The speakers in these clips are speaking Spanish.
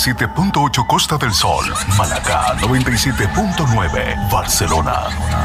87.8 Costa del Sol, Málaga 97.9 Barcelona.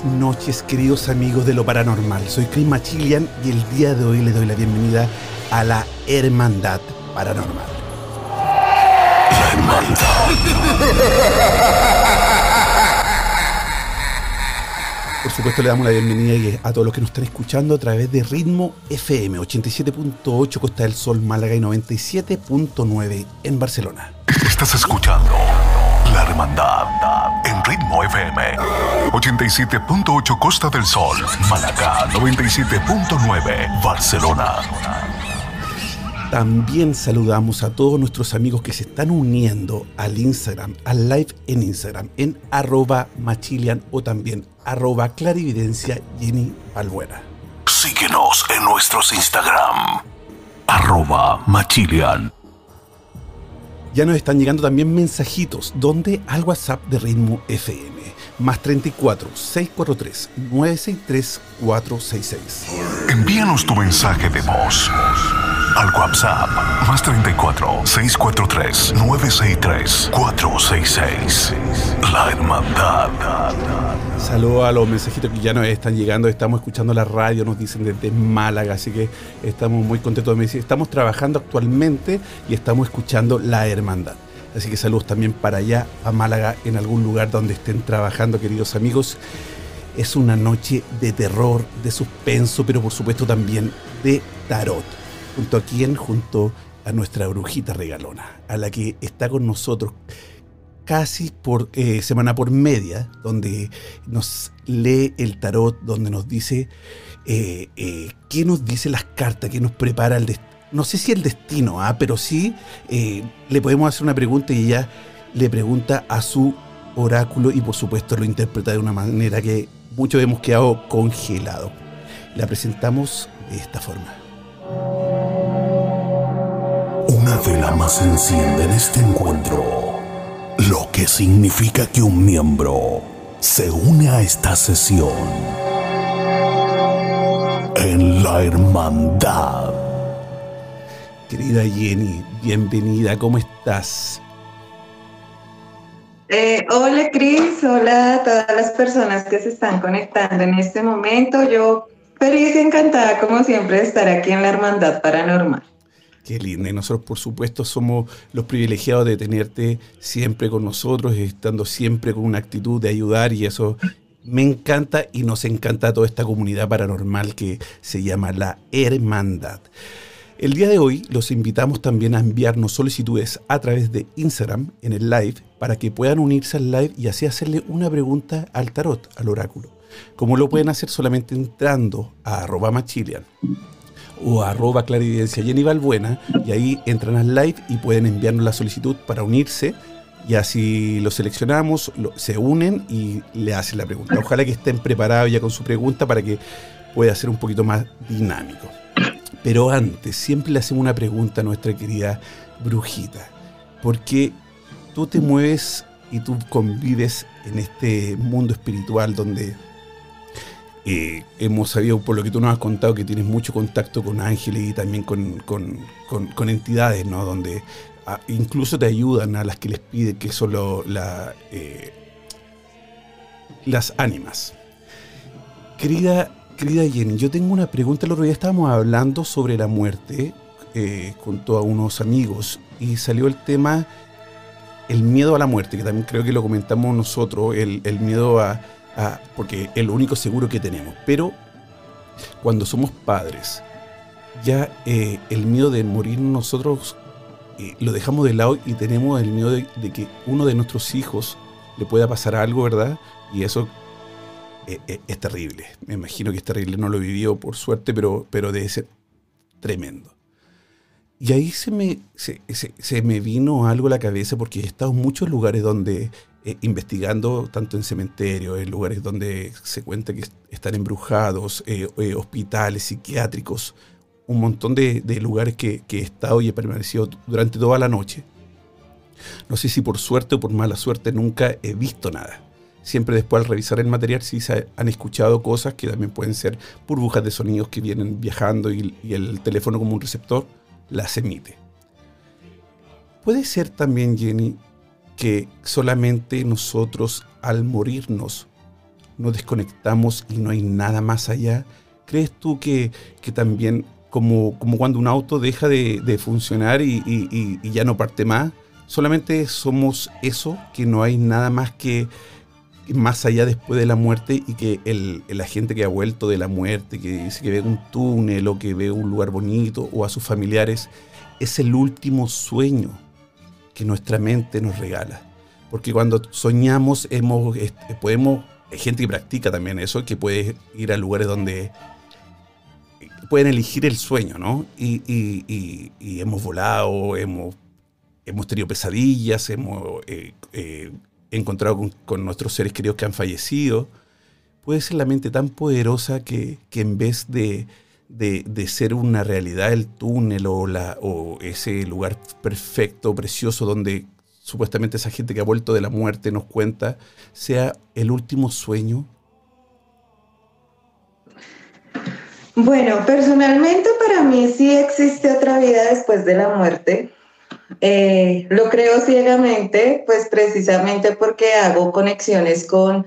Buenas noches, queridos amigos de lo paranormal. Soy Chris Machilian y el día de hoy le doy la bienvenida a la Hermandad Paranormal. La Por supuesto, le damos la bienvenida a todos los que nos están escuchando a través de Ritmo FM 87.8 Costa del Sol, Málaga y 97.9 en Barcelona. Estás escuchando La Hermandad en Ritmo FM 87.8 Costa del Sol, Málaga 97.9 Barcelona. También saludamos a todos nuestros amigos que se están uniendo al Instagram, al live en Instagram, en arroba machilian o también arroba clarividencia Jenny Balbuena. Síguenos en nuestros Instagram arroba Machilian. Ya nos están llegando también mensajitos, donde al WhatsApp de Ritmo FM, más 34 643 963 466. Envíanos tu mensaje de voz al WhatsApp más 34 643 963 466. La Hermandad. Saludos a los mensajitos que ya nos están llegando. Estamos escuchando la radio, nos dicen desde Málaga, así que estamos muy contentos de decir. Estamos trabajando actualmente y estamos escuchando la hermandad. Así que saludos también para allá, a Málaga, en algún lugar donde estén trabajando, queridos amigos. Es una noche de terror, de suspenso, pero por supuesto también de tarot. ¿Junto a quién? Junto a nuestra brujita regalona, a la que está con nosotros casi por eh, semana por media, donde nos lee el tarot, donde nos dice eh, eh, qué nos dice las cartas, qué nos prepara el destino. No sé si el destino, ¿ah? pero sí eh, le podemos hacer una pregunta y ella le pregunta a su oráculo y por supuesto lo interpreta de una manera que muchos hemos quedado congelados. La presentamos de esta forma. Una vela más enciende en este encuentro, lo que significa que un miembro se une a esta sesión en la hermandad. Querida Jenny, bienvenida, ¿cómo estás? Eh, hola Cris, hola a todas las personas que se están conectando en este momento. Yo feliz y encantada como siempre de estar aquí en la Hermandad Paranormal. Qué linda. Y nosotros, por supuesto, somos los privilegiados de tenerte siempre con nosotros, estando siempre con una actitud de ayudar y eso me encanta y nos encanta toda esta comunidad paranormal que se llama la Hermandad. El día de hoy los invitamos también a enviarnos solicitudes a través de Instagram en el live para que puedan unirse al live y así hacerle una pregunta al tarot, al oráculo. Como lo pueden hacer solamente entrando a arroba machilian o arroba clarividencia Jenny y ahí entran al live y pueden enviarnos la solicitud para unirse y así lo seleccionamos, se unen y le hacen la pregunta. Ojalá que estén preparados ya con su pregunta para que pueda ser un poquito más dinámico. Pero antes, siempre le hacemos una pregunta a nuestra querida brujita. Porque tú te mueves y tú convives en este mundo espiritual donde eh, hemos sabido, por lo que tú nos has contado, que tienes mucho contacto con ángeles y también con, entidades, ¿no? Donde ah, incluso te ayudan a las que les pide que solo la, eh, las ánimas. Querida, querida Jenny, yo tengo una pregunta. El otro día estábamos hablando sobre la muerte eh, con todos unos amigos y salió el tema el miedo a la muerte, que también creo que lo comentamos nosotros, el, miedo a, porque es lo único seguro que tenemos. Pero cuando somos padres, ya eh, el miedo de morir nosotros eh, lo dejamos de lado y tenemos el miedo de, que uno de nuestros hijos le pueda pasar algo, ¿verdad? Y eso eh, es terrible. Me imagino que es terrible. No lo he vivido por suerte, pero, pero debe ser tremendo. Y ahí se me, se, me vino algo a la cabeza porque he estado en muchos lugares donde, eh, investigando, tanto en cementerios, en lugares donde se cuenta que están embrujados, eh, eh, hospitales psiquiátricos, un montón de, lugares que, he estado y he permanecido durante toda la noche. No sé si por suerte o por mala suerte nunca he visto nada. Siempre después al revisar el material sí se han escuchado cosas que también pueden ser burbujas de sonidos que vienen viajando y el teléfono como un receptor las emite. Puede ser también, Jenny, que solamente nosotros al morirnos nos desconectamos y no hay nada más allá. ¿Crees tú que, también, como, como, cuando un auto deja de, funcionar y, ya no parte más, solamente somos eso, que no hay nada más que más allá después de la muerte y que el, la gente que ha vuelto de la muerte, que dice que ve un túnel o que ve un lugar bonito o a sus familiares, es el último sueño que nuestra mente nos regala. Porque cuando soñamos hemos, podemos, hay gente que practica también eso, que puede ir a lugares donde pueden elegir el sueño, ¿no? Y, hemos volado, hemos, hemos tenido pesadillas, hemos... Eh, eh, encontrado con, nuestros seres queridos que han fallecido, puede ser la mente tan poderosa que, en vez de, ser una realidad el túnel o, la, o ese lugar perfecto, precioso, donde supuestamente esa gente que ha vuelto de la muerte nos cuenta, sea el último sueño? Bueno, personalmente para mí sí existe otra vida después de la muerte. Eh, lo creo ciegamente, pues precisamente porque hago conexiones con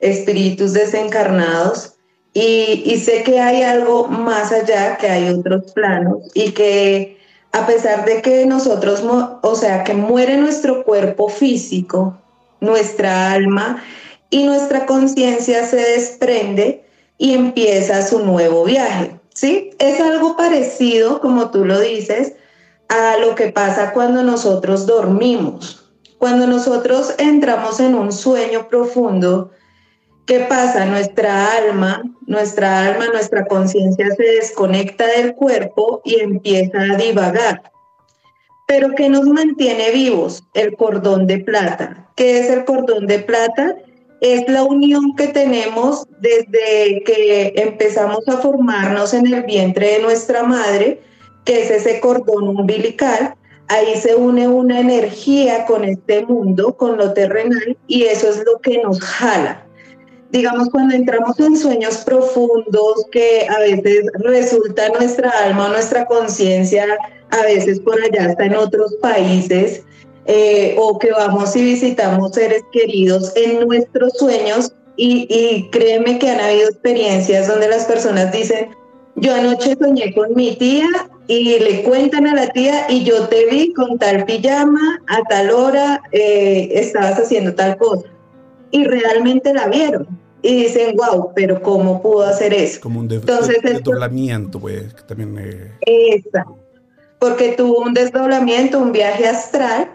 espíritus desencarnados y, sé que hay algo más allá, que hay otros planos y que a pesar de que nosotros, o sea, que muere nuestro cuerpo físico, nuestra alma y nuestra conciencia se desprende y empieza su nuevo viaje. ¿Sí? Es algo parecido, como tú lo dices, a lo que pasa cuando nosotros dormimos. Cuando nosotros entramos en un sueño profundo, ¿qué pasa? Nuestra alma, nuestra alma, nuestra conciencia se desconecta del cuerpo y empieza a divagar. Pero ¿qué nos mantiene vivos? El cordón de plata. ¿Qué es el cordón de plata? Es la unión que tenemos desde que empezamos a formarnos en el vientre de nuestra madre que es ese cordón umbilical, ahí se une una energía con este mundo, con lo terrenal, y eso es lo que nos jala. Digamos, cuando entramos en sueños profundos que a veces resulta nuestra alma o nuestra conciencia, a veces por allá está en otros países, eh, o que vamos y visitamos seres queridos en nuestros sueños, y, y créeme que han habido experiencias donde las personas dicen, yo anoche soñé con mi tía y le cuentan a la tía y yo te vi con tal pijama, a tal hora eh, estabas haciendo tal cosa. Y realmente la vieron. Y dicen, wow, pero ¿cómo pudo hacer eso? Como un Entonces, desdoblamiento, pues, también... Eh... Exacto. Porque tuvo un desdoblamiento, un viaje astral,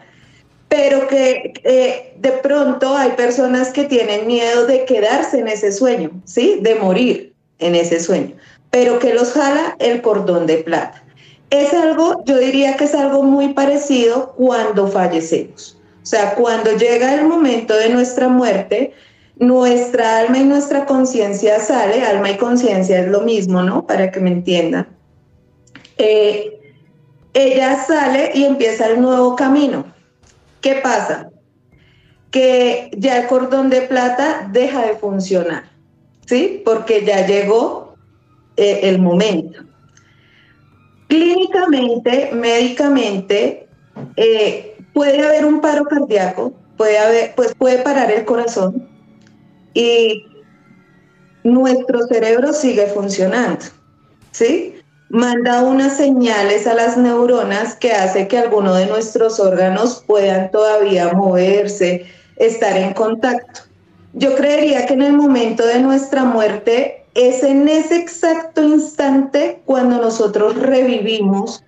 pero que eh, de pronto hay personas que tienen miedo de quedarse en ese sueño, ¿sí? De morir en ese sueño, pero que los jala el cordón de plata. Es algo, yo diría que es algo muy parecido cuando fallecemos. O sea, cuando llega el momento de nuestra muerte, nuestra alma y nuestra conciencia sale, alma y conciencia es lo mismo, ¿no? Para que me entiendan. Eh, ella sale y empieza el nuevo camino. ¿Qué pasa? Que ya el cordón de plata deja de funcionar, ¿sí? Porque ya llegó eh, el momento. Clínicamente, médicamente, eh, puede haber un paro cardíaco, puede, haber, pues puede parar el corazón y nuestro cerebro sigue funcionando, ¿sí? Manda unas señales a las neuronas que hace que alguno de nuestros órganos puedan todavía moverse, estar en contacto. Yo creería que en el momento de nuestra muerte es en ese exacto instante cuando nosotros revivimos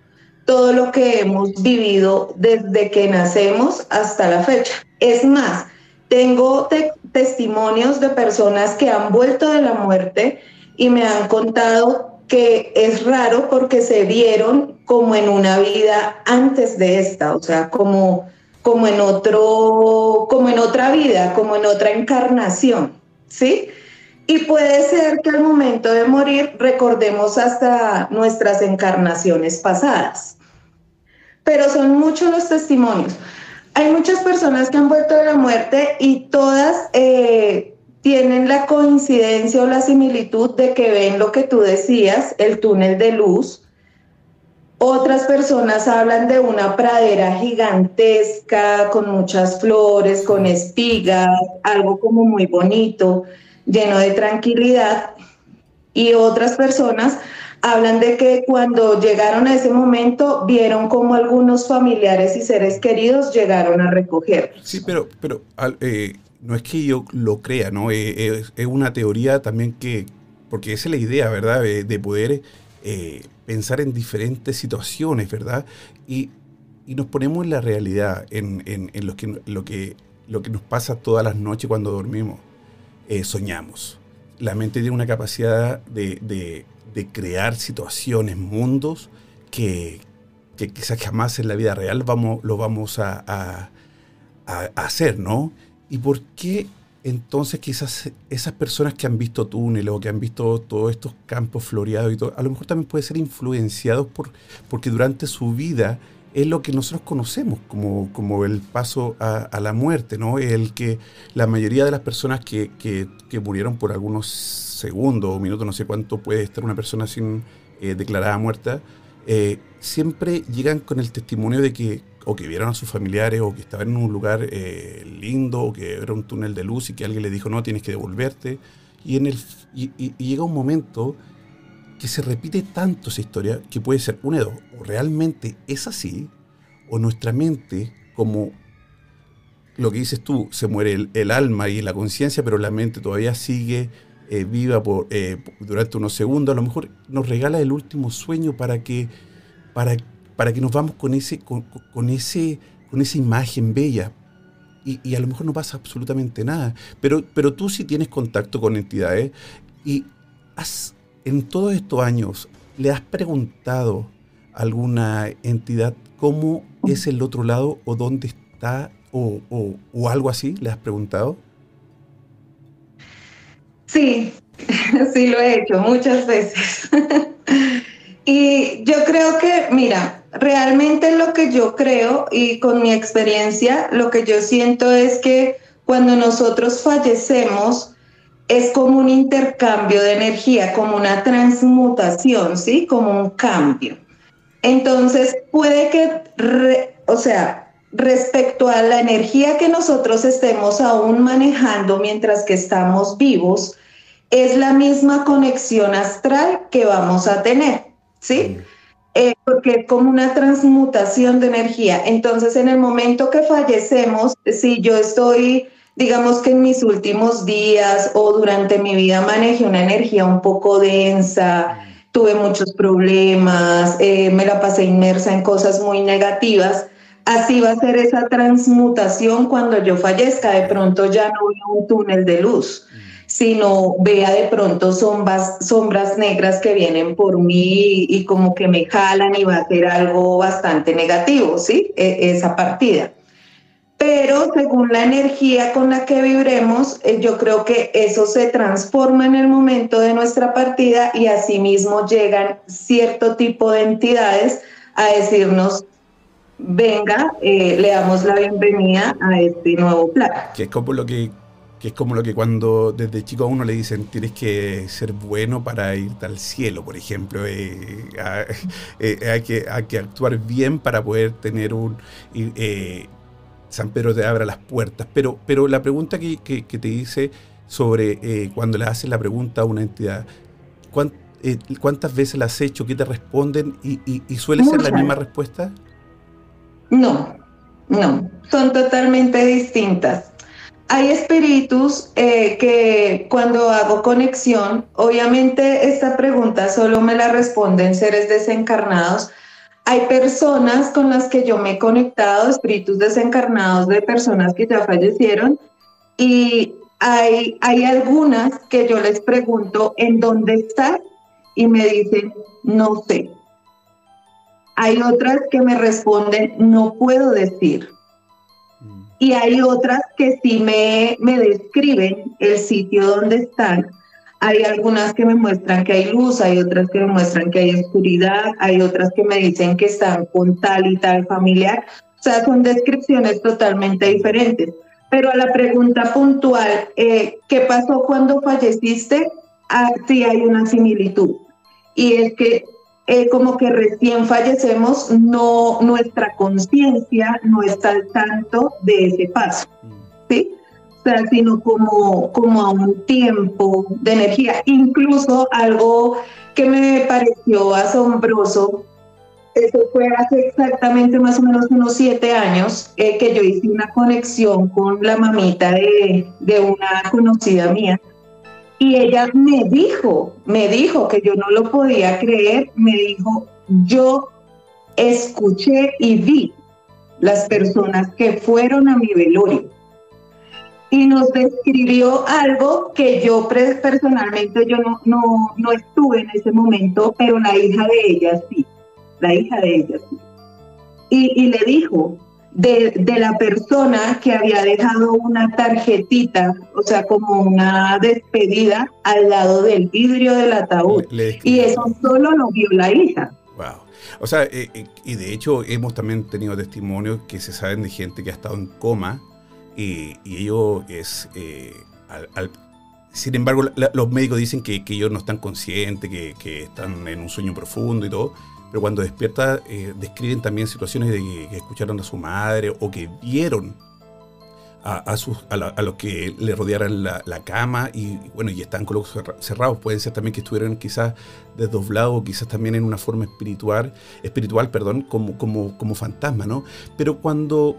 todo lo que hemos vivido desde que nacemos hasta la fecha. Es más, tengo testimonios de personas que han vuelto de la muerte y me han contado que es raro porque se vieron como en una vida antes de esta, o sea, como, como, en, otro, como en otra vida, como en otra encarnación, ¿sí? Y puede ser que al momento de morir recordemos hasta nuestras encarnaciones pasadas. Pero son muchos los testimonios. Hay muchas personas que han vuelto de la muerte y todas eh, tienen la coincidencia o la similitud de que ven lo que tú decías, el túnel de luz. Otras personas hablan de una pradera gigantesca con muchas flores, con espigas, algo como muy bonito lleno de tranquilidad y otras personas hablan de que cuando llegaron a ese momento vieron como algunos familiares y seres queridos llegaron a recoger. Sí, pero, pero eh, no es que yo lo crea, ¿no? Eh, eh, es una teoría también que, porque esa es la idea, ¿verdad? De, poder pensar en diferentes situaciones, ¿verdad? Y, y, nos ponemos en la realidad, en, en, en que, lo, que, lo que nos pasa todas las noches cuando dormimos. Eh, soñamos. La mente tiene una capacidad de, crear situaciones, mundos que, quizás jamás en la vida real vamos, lo vamos a, hacer, ¿no? ¿Y por qué entonces quizás esas personas que han visto túneles o que han visto todos estos campos floreados y todo, a lo mejor también puede ser influenciados por, porque durante su vida es lo que nosotros conocemos como, como el paso a, la muerte, ¿no? El que la mayoría de las personas que, que, murieron por algunos segundos o minutos, no sé cuánto puede estar una persona sin eh, declarada muerta, eh, siempre llegan con el testimonio de que o que vieron a sus familiares o que estaban en un lugar eh, lindo o que era un túnel de luz y que alguien le dijo no, tienes que devolverte. Y, en el, y, y llega un momento que se repite tanto esa historia que puede ser un edo, o realmente es así, o nuestra mente, como lo que dices tú, se muere el, alma y la conciencia, pero la mente todavía sigue eh, viva por, eh, durante unos segundos, a lo mejor nos regala el último sueño para que, para, para que nos vamos con, ese, con, ese, con esa imagen bella. Y, y, a lo mejor no pasa absolutamente nada, pero, pero tú sí tienes contacto con entidades y has en todos estos años, ¿le has preguntado a alguna entidad cómo es el otro lado o dónde está o, algo así? ¿Le has preguntado? Sí, sí lo he hecho muchas veces. y yo creo que, mira, realmente lo que yo creo y con mi experiencia, lo que yo siento es que cuando nosotros fallecemos, es como un intercambio de energía, como una transmutación, ¿sí? Como un cambio. Entonces, puede que, o sea, respecto a la energía que nosotros estemos aún manejando mientras que estamos vivos, es la misma conexión astral que vamos a tener, ¿sí? Eh, porque es como una transmutación de energía. Entonces, en el momento que fallecemos, si yo estoy digamos que en mis últimos días o durante mi vida manejé una energía un poco densa, tuve muchos problemas, eh, me la pasé inmersa en cosas muy negativas. Así va a ser esa transmutación cuando yo fallezca. De pronto ya no veo un túnel de luz, sino vea de pronto sombras, sombras negras que vienen por mí y como que me jalan y va a ser algo bastante negativo, ¿sí? E, esa partida. Pero según la energía con la que vibremos, eh, yo creo que eso se transforma en el momento de nuestra partida y asimismo llegan cierto tipo de entidades a decirnos, venga, eh, le damos la bienvenida a este nuevo plan. Que es como lo que, es como lo que cuando desde chico a uno le dicen tienes que ser bueno para ir al cielo, por ejemplo. Eh, hay, que, hay que actuar bien para poder tener un San Pedro te abra las puertas. Pero, pero la pregunta que, te dice sobre eh, cuando le haces la pregunta a una entidad, eh, ¿cuántas veces la has hecho? ¿Qué te responden? ¿Y, suele ser la misma respuesta? No, no, son totalmente distintas. Hay espíritus eh, que cuando hago conexión, obviamente esta pregunta solo me la responden seres desencarnados, hay personas con las que yo me he conectado, espíritus desencarnados de personas que ya fallecieron, y hay, hay algunas que yo les pregunto en dónde estás y me dicen, no sé. Hay otras que me responden, no puedo decir. Mm. Y hay otras que sí me, me describen el sitio donde están hay algunas que me muestran que hay luz, hay otras que me muestran que hay oscuridad, hay otras que me dicen que están con tal y tal familiar. O sea, son descripciones totalmente diferentes. Pero a la pregunta puntual, eh, ¿qué pasó cuando falleciste? Ah, sí hay una similitud. Y es que eh, como que recién fallecemos, no, nuestra conciencia no está al tanto de ese paso. ¿sí? Sino como, como a un tiempo de energía. Incluso algo que me pareció asombroso, eso fue hace exactamente más o menos unos siete años eh, que yo hice una conexión con la mamita de, de una conocida mía. Y ella me dijo, me dijo que yo no lo podía creer, me dijo, yo escuché y vi las personas que fueron a mi velorio y nos describió algo que yo personalmente yo no, no, no estuve en ese momento, pero la hija de ella sí, la hija de ella sí. Y, y le dijo de, de, la persona que había dejado una tarjetita, o sea, como una despedida al lado del vidrio del ataúd. y eso solo lo vio la hija. Wow. O sea, eh, eh, y de hecho hemos también tenido testimonios que se saben de gente que ha estado en coma y, ellos es... Eh, sin embargo, los médicos dicen que, ellos no están conscientes, que, están en un sueño profundo y todo, pero cuando despierta eh, describen también situaciones de que, escucharon a su madre o que vieron a, a, los que le rodearan la, cama y, bueno, y están con los cerrados. Pueden ser también que estuvieran quizás desdoblados, quizás también en una forma espiritual, espiritual perdón, como, como, como fantasma, ¿no? Pero cuando,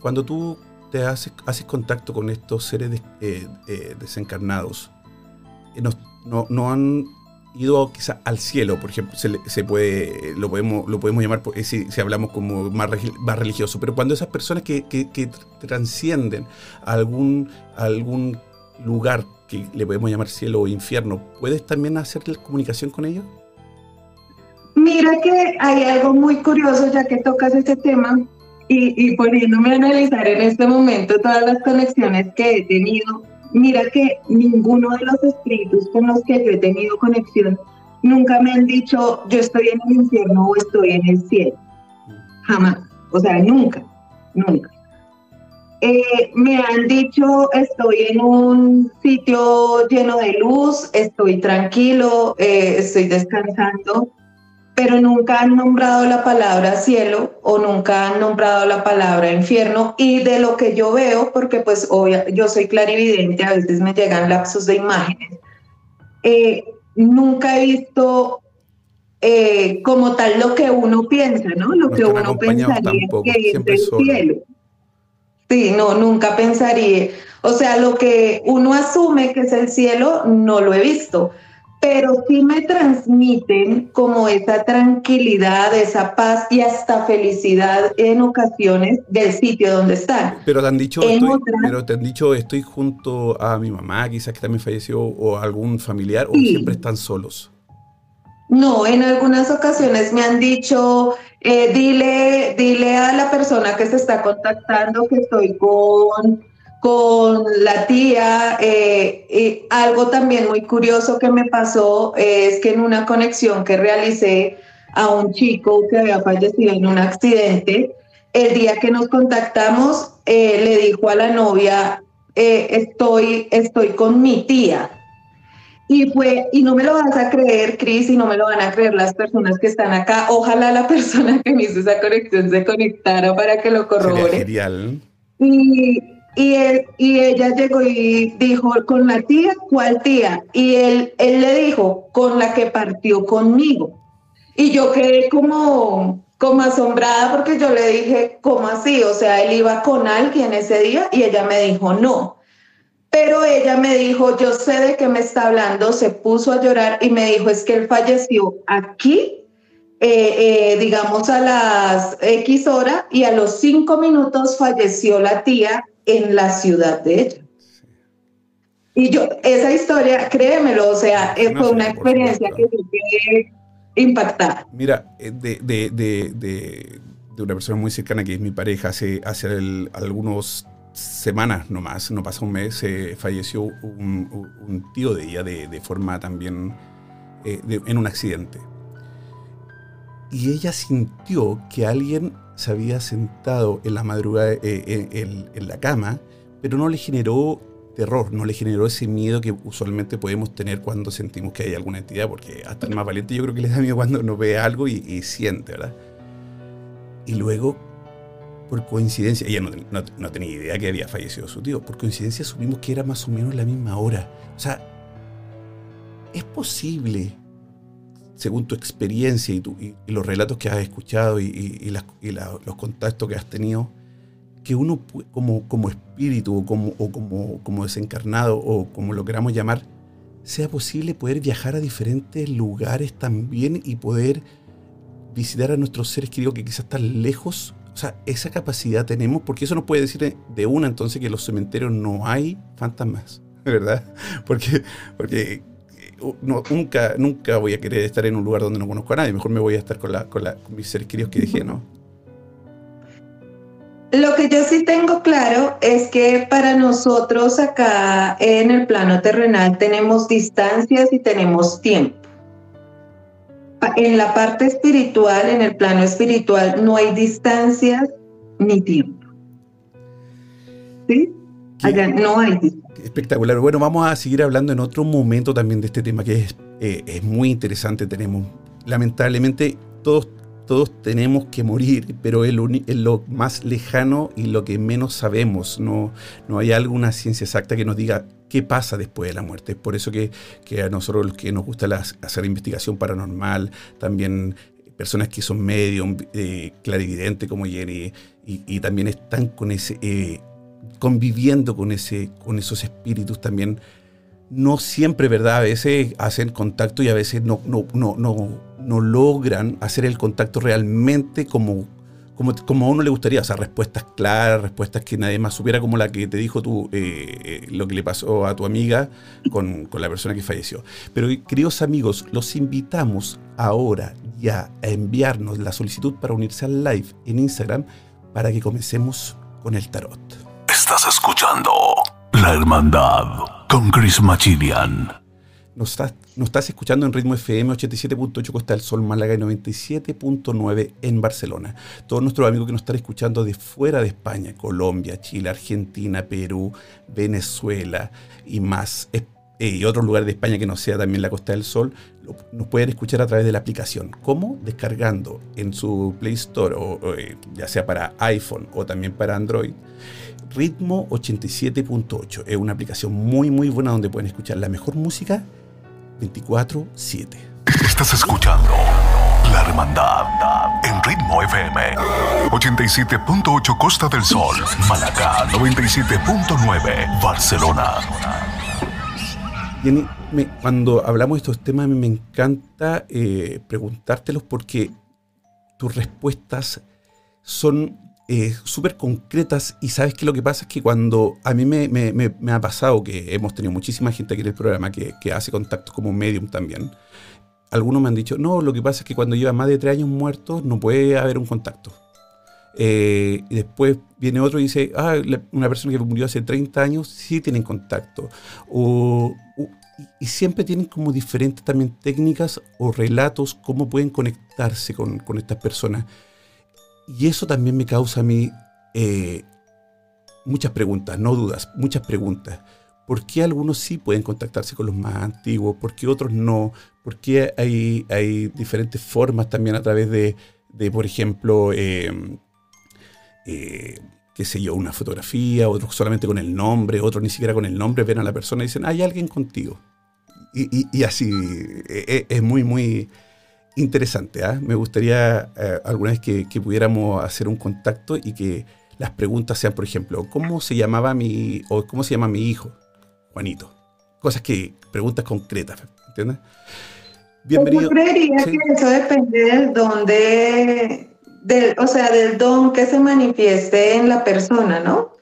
cuando tú haces, contacto con estos seres eh, eh, desencarnados, eh, no, no, han ido quizá al cielo, por ejemplo, se, puede, lo podemos, lo podemos llamar si, hablamos como más, más religioso, pero cuando esas personas que, que, transcienden a algún, algún lugar que le podemos llamar cielo o infierno, ¿puedes también hacer comunicación con ellos? Mira que hay algo muy curioso ya que tocas este tema y, poniéndome a analizar en este momento todas las conexiones que he tenido, mira que ninguno de los espíritus con los que yo he tenido conexión nunca me han dicho yo estoy en el infierno o estoy en el cielo. Jamás. O sea, nunca, nunca. Eh, me han dicho estoy en un sitio lleno de luz, estoy tranquilo, eh, estoy descansando pero nunca han nombrado la palabra cielo o nunca han nombrado la palabra infierno. Y de lo que yo veo, porque pues yo soy clarividente, a veces me llegan lapsos de imágenes, eh, nunca he visto eh, como tal lo que uno piensa, ¿no? Lo que uno pensaría que es el cielo. Sí, no, nunca pensaría. O sea, lo que uno asume que es el cielo, no lo he visto pero sí me transmiten como esa tranquilidad, esa paz y hasta felicidad en ocasiones del sitio donde están. Pero te han dicho, estoy, pero te han dicho estoy junto a mi mamá, quizás que también falleció, o algún familiar, o siempre están solos. No, en algunas ocasiones me han dicho, eh, dile, dile a la persona que se está contactando que estoy con, con la tía. Eh, y algo también muy curioso que me pasó es que en una conexión que realicé a un chico que había fallecido en un accidente, el día que nos contactamos, eh, le dijo a la novia, estoy, estoy con mi tía. Y fue, y no me lo vas a creer, Cris, y no me lo van a creer las personas que están acá. Ojalá la persona que me hizo esa conexión se conectara para que lo corrobore. Y, y, y ella llegó y dijo, ¿con la tía? ¿Cuál tía? Y él, él le dijo, con la que partió conmigo. Y yo quedé como, como asombrada porque yo le dije, ¿cómo así? O sea, él iba con alguien ese día y ella me dijo, no. Pero ella me dijo, yo sé de qué me está hablando, se puso a llorar y me dijo, es que él falleció aquí, eh, eh, digamos a las X hora y a los cinco minutos falleció la tía en la ciudad de ella. Y yo, esa historia, créemelo, o sea, eh, fue una experiencia que yo quedé impactada. Mira, de, de, de, de, una persona muy cercana que es mi pareja, hace, hace algunos semanas nomás, no pasa un mes, eh, falleció un, tío de ella de, forma también eh, en un accidente. Y ella sintió que alguien se había sentado en la madrugada eh, en, la cama, pero no le generó terror, no le generó ese miedo que usualmente podemos tener cuando sentimos que hay alguna entidad, porque hasta el más valiente yo creo que le da miedo cuando no ve algo y, siente, ¿verdad? Y luego por coincidencia, ella no, tenía idea que había fallecido su tío, por coincidencia asumimos que era más o menos la misma hora. O sea, es posible, según tu experiencia y, los relatos que has escuchado y, los contactos que has tenido, que uno como, como espíritu o, como, como, como desencarnado o como lo queramos llamar, sea posible poder viajar a diferentes lugares también y poder visitar a nuestros seres queridos que quizás están lejos o sea, esa capacidad tenemos, porque eso nos puede decir de una entonces que en los cementerios no hay fantasmas, ¿verdad? Porque, porque eh, nunca, nunca voy a querer estar en un lugar donde no conozco a nadie, mejor me voy a estar con, la, con, la, mis seres queridos que dejé, ¿no? Lo que yo sí tengo claro es que para nosotros acá en el plano terrenal tenemos distancias y tenemos tiempo en la parte espiritual, en el plano espiritual, no hay distancias ni tiempo. ¿Sí? No hay. Espectacular. Bueno, vamos a seguir hablando en otro momento también de este tema que es, eh, es muy interesante. Tenemos, lamentablemente, todos todos tenemos que morir, pero es lo, más lejano y lo que menos sabemos. No, no hay alguna ciencia exacta que nos diga qué pasa después de la muerte. Es por eso que, a nosotros los que nos gusta hacer investigación paranormal, también personas que son medium, eh, clarividente como Jenny, y, también están con ese, eh, conviviendo con, esos espíritus también no siempre, ¿verdad? A veces hacen contacto y a veces no, logran hacer el contacto realmente como, a uno le gustaría. O sea, respuestas claras, respuestas que nadie más supiera, como la que te dijo tú, eh, eh, lo que le pasó a tu amiga con, con, la persona que falleció. Pero, queridos amigos, los invitamos ahora ya a enviarnos la solicitud para unirse al live en Instagram para que comencemos con el tarot. Estás escuchando La Hermandad con Chris Machilian. Nos estás, estás escuchando en ritmo FM 87.8 Costa del Sol, Málaga y 97.9 en Barcelona. Todos nuestros amigos que nos están escuchando de fuera de España, Colombia, Chile, Argentina, Perú, Venezuela y más, eh, y otros lugares de España que no sea también la Costa del Sol, nos pueden escuchar a través de la aplicación. ¿Cómo? Descargando en su Play Store, o, eh, ya sea para iPhone o también para Android Ritmo 87.8. Es una aplicación muy muy buena donde pueden escuchar la mejor música 24/7. Estás escuchando La Hermandad en Ritmo FM 87.8 Costa del Sol, Málaga 97.9 Barcelona. Jenny, cuando hablamos de estos temas me encanta eh, preguntártelos porque tus respuestas son eh, súper concretas y sabes que lo que pasa es que cuando a mí me, ha pasado que hemos tenido muchísima gente aquí en el programa que, hace contacto como medium también, algunos me han dicho, no, lo que pasa es que cuando lleva más de tres años muertos no puede haber un contacto. Eh, y después viene otro y dice, ah, una persona que murió hace 30 años sí tienen contacto. y siempre tienen como diferentes también técnicas o relatos, cómo pueden conectarse con, con estas personas. Y eso también me causa a mí eh, muchas preguntas, no dudas, muchas preguntas. ¿Por qué algunos sí pueden contactarse con los más antiguos? ¿Por qué otros no? ¿Por qué hay, hay diferentes formas también a través de, de por ejemplo, em, eh, qué sé yo, una fotografía, otros solamente con el nombre, otros ni siquiera con el nombre, ven a la persona y dicen, hay alguien contigo. Y, así, e, e, es, muy, muy interesante. ¿ah? Me gustaría eh, alguna vez que, que, pudiéramos hacer un contacto y que las preguntas sean, por ejemplo, ¿cómo se llamaba mi, o cómo se llama mi hijo? Juanito. Cosas que, preguntas concretas, ¿entiendes? Bienvenido. Yo creería que eso depende del don de, del, o sea, del don que se manifieste en la persona, ¿no?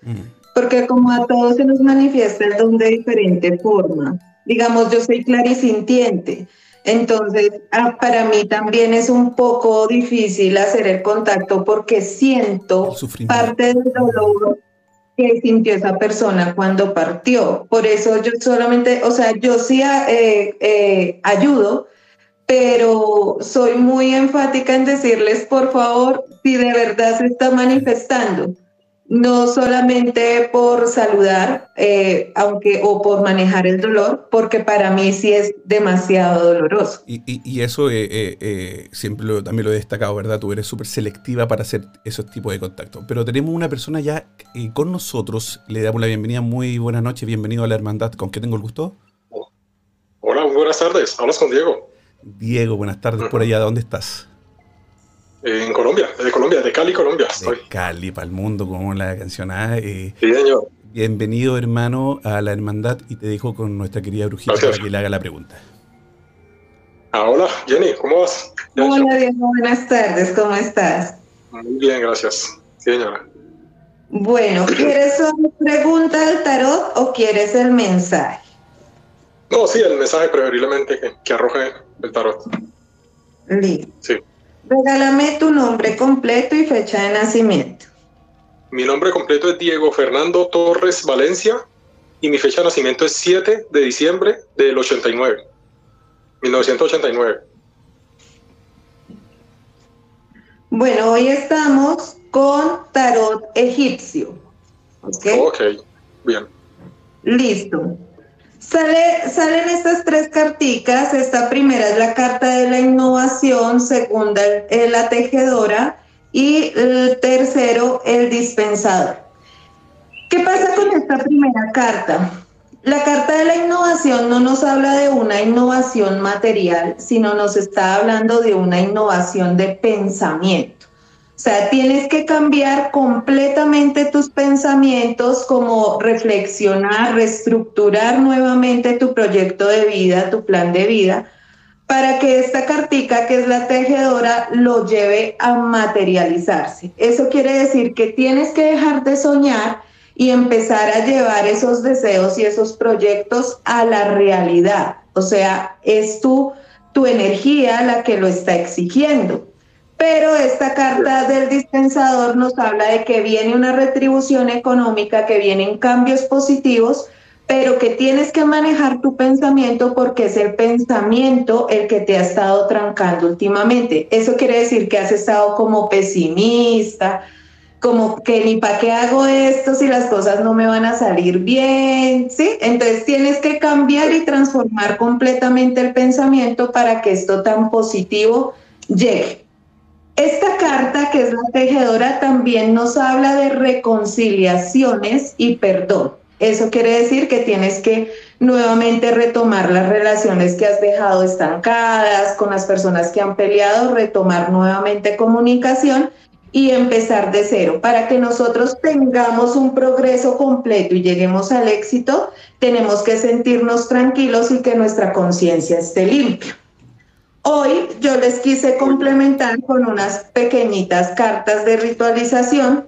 Porque como a todos se nos manifiesta el don de diferente forma. Digamos, yo soy clarisintiente. Entonces, ah, para mí también es un poco difícil hacer el contacto porque siento parte del dolor que sintió esa persona cuando partió. Por eso yo solamente, o sea, yo sí eh, eh, ayudo, pero soy muy enfática en decirles, por favor, si de verdad se está manifestando, no solamente por saludar, eh, aunque o por manejar el dolor, porque para mí sí es demasiado doloroso. Y, eso eh, eh, siempre lo, también lo he destacado, ¿verdad? Tú eres súper selectiva para hacer esos tipos de contactos. Pero tenemos una persona ya con nosotros, le damos la bienvenida, muy buenas noches, bienvenido a la hermandad, ¿con qué tengo el gusto? Hola, muy buenas tardes, hablas con Diego. Diego, buenas tardes por allá, ¿dónde estás? En Colombia, de Colombia, de Cali, Colombia. De Cali, para el mundo, como la canción. Ah, eh, sí, señor. Bienvenido, hermano, a la hermandad y te dejo con nuestra querida brujita para que le haga la pregunta. Ah, hola, Jenny, ¿cómo vas? Hola, Diego, buenas tardes, ¿cómo estás? Muy bien, gracias. Sí, señora. Bueno, ¿quieres una pregunta del tarot o quieres el mensaje? No, sí, el mensaje preferiblemente que, que arroje el tarot. Listo. Sí. Regálame tu nombre completo y fecha de nacimiento. Mi nombre completo es Diego Fernando Torres Valencia y mi fecha de nacimiento es 7 de diciembre del 89, 1989. Bueno, hoy estamos con tarot egipcio. ¿Ok? Bien. Listo. Sale, salen estas tres carticas. Esta primera es la carta de la innovación, segunda es la tejedora y el tercero el dispensador. ¿Qué pasa con esta primera carta? La carta de la innovación no nos habla de una innovación material, sino nos está hablando de una innovación de pensamiento. O sea, tienes que cambiar completamente tus pensamientos, como reflexionar, reestructurar nuevamente tu proyecto de vida, tu plan de vida, para que esta cartica, que es la tejedora, lo lleve a materializarse. Eso quiere decir que tienes que dejar de soñar y empezar a llevar esos deseos y esos proyectos a la realidad. O sea, es tu, tu energía la que lo está exigiendo. Pero esta carta del dispensador nos habla de que viene una retribución económica, que vienen cambios positivos, pero que tienes que manejar tu pensamiento porque es el pensamiento el que te ha estado trancando últimamente. Eso quiere decir que has estado como pesimista, como que ni para qué hago esto si las cosas no me van a salir bien, ¿sí? Entonces tienes que cambiar y transformar completamente el pensamiento para que esto tan positivo llegue. Esta carta, que es la tejedora, también nos habla de reconciliaciones y perdón. Eso quiere decir que tienes que nuevamente retomar las relaciones que has dejado estancadas con las personas que han peleado, retomar nuevamente comunicación y empezar de cero. Para que nosotros tengamos un progreso completo y lleguemos al éxito, tenemos que sentirnos tranquilos y que nuestra conciencia esté limpia. Hoy yo les quise complementar con unas pequeñitas cartas de ritualización.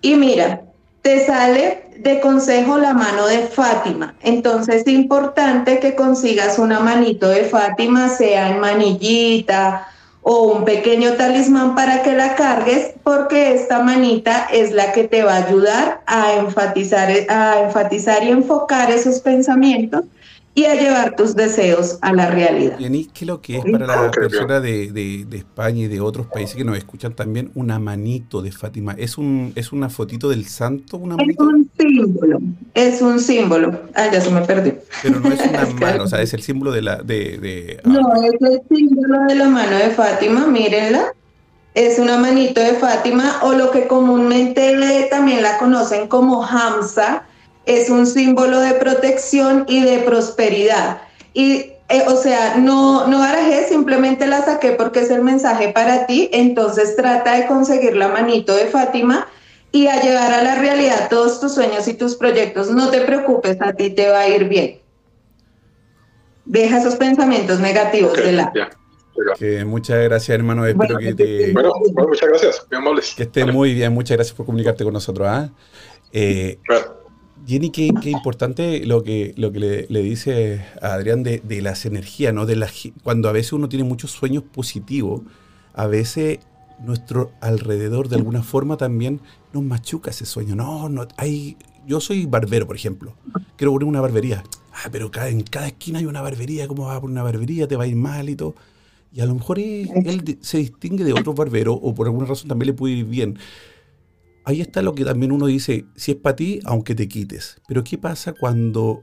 Y mira, te sale de consejo la mano de Fátima. Entonces es importante que consigas una manito de Fátima, sea en manillita o un pequeño talismán para que la cargues, porque esta manita es la que te va a ayudar a enfatizar, a enfatizar y enfocar esos pensamientos y a llevar tus deseos a la realidad. Y ¿qué es lo que es para la persona de, de, España y de otros países que nos escuchan también una manito de Fátima? ¿Es, un, es una fotito del santo? Una es un símbolo, es un símbolo. Ah, ya se me perdió. Pero no es una mano, o sea, es el símbolo de la... De, ah. No, es el símbolo de la mano de Fátima, mírenla. Es una manito de Fátima o lo que comúnmente también la conocen como Hamza, es un símbolo de protección y de prosperidad. Y, eh, o sea, no, no barajé, simplemente la saqué porque es el mensaje para ti. Entonces trata de conseguir la manito de Fátima y a llevar a la realidad todos tus sueños y tus proyectos. No te preocupes, a ti te va a ir bien. Deja esos pensamientos negativos de la. Que muchas gracias, hermano. Espero que te. Bueno, muchas gracias. Que esté muy bien. Muchas gracias por comunicarte con nosotros. ¿ah? Eh, Jenny, qué, importante lo que, lo que le, dice a Adrián de, las energías, ¿no? De la, cuando a veces uno tiene muchos sueños positivos, a veces nuestro alrededor de alguna forma también nos machuca ese sueño. No, no, hay, yo soy barbero, por ejemplo. Quiero poner una barbería. Ah, pero en cada esquina hay una barbería. ¿Cómo vas a poner una barbería? Te va a ir mal y todo. Y a lo mejor él, se distingue de otro barbero o por alguna razón también le puede ir bien ahí está lo que también uno dice, si es para ti, aunque te quites. Pero ¿qué pasa cuando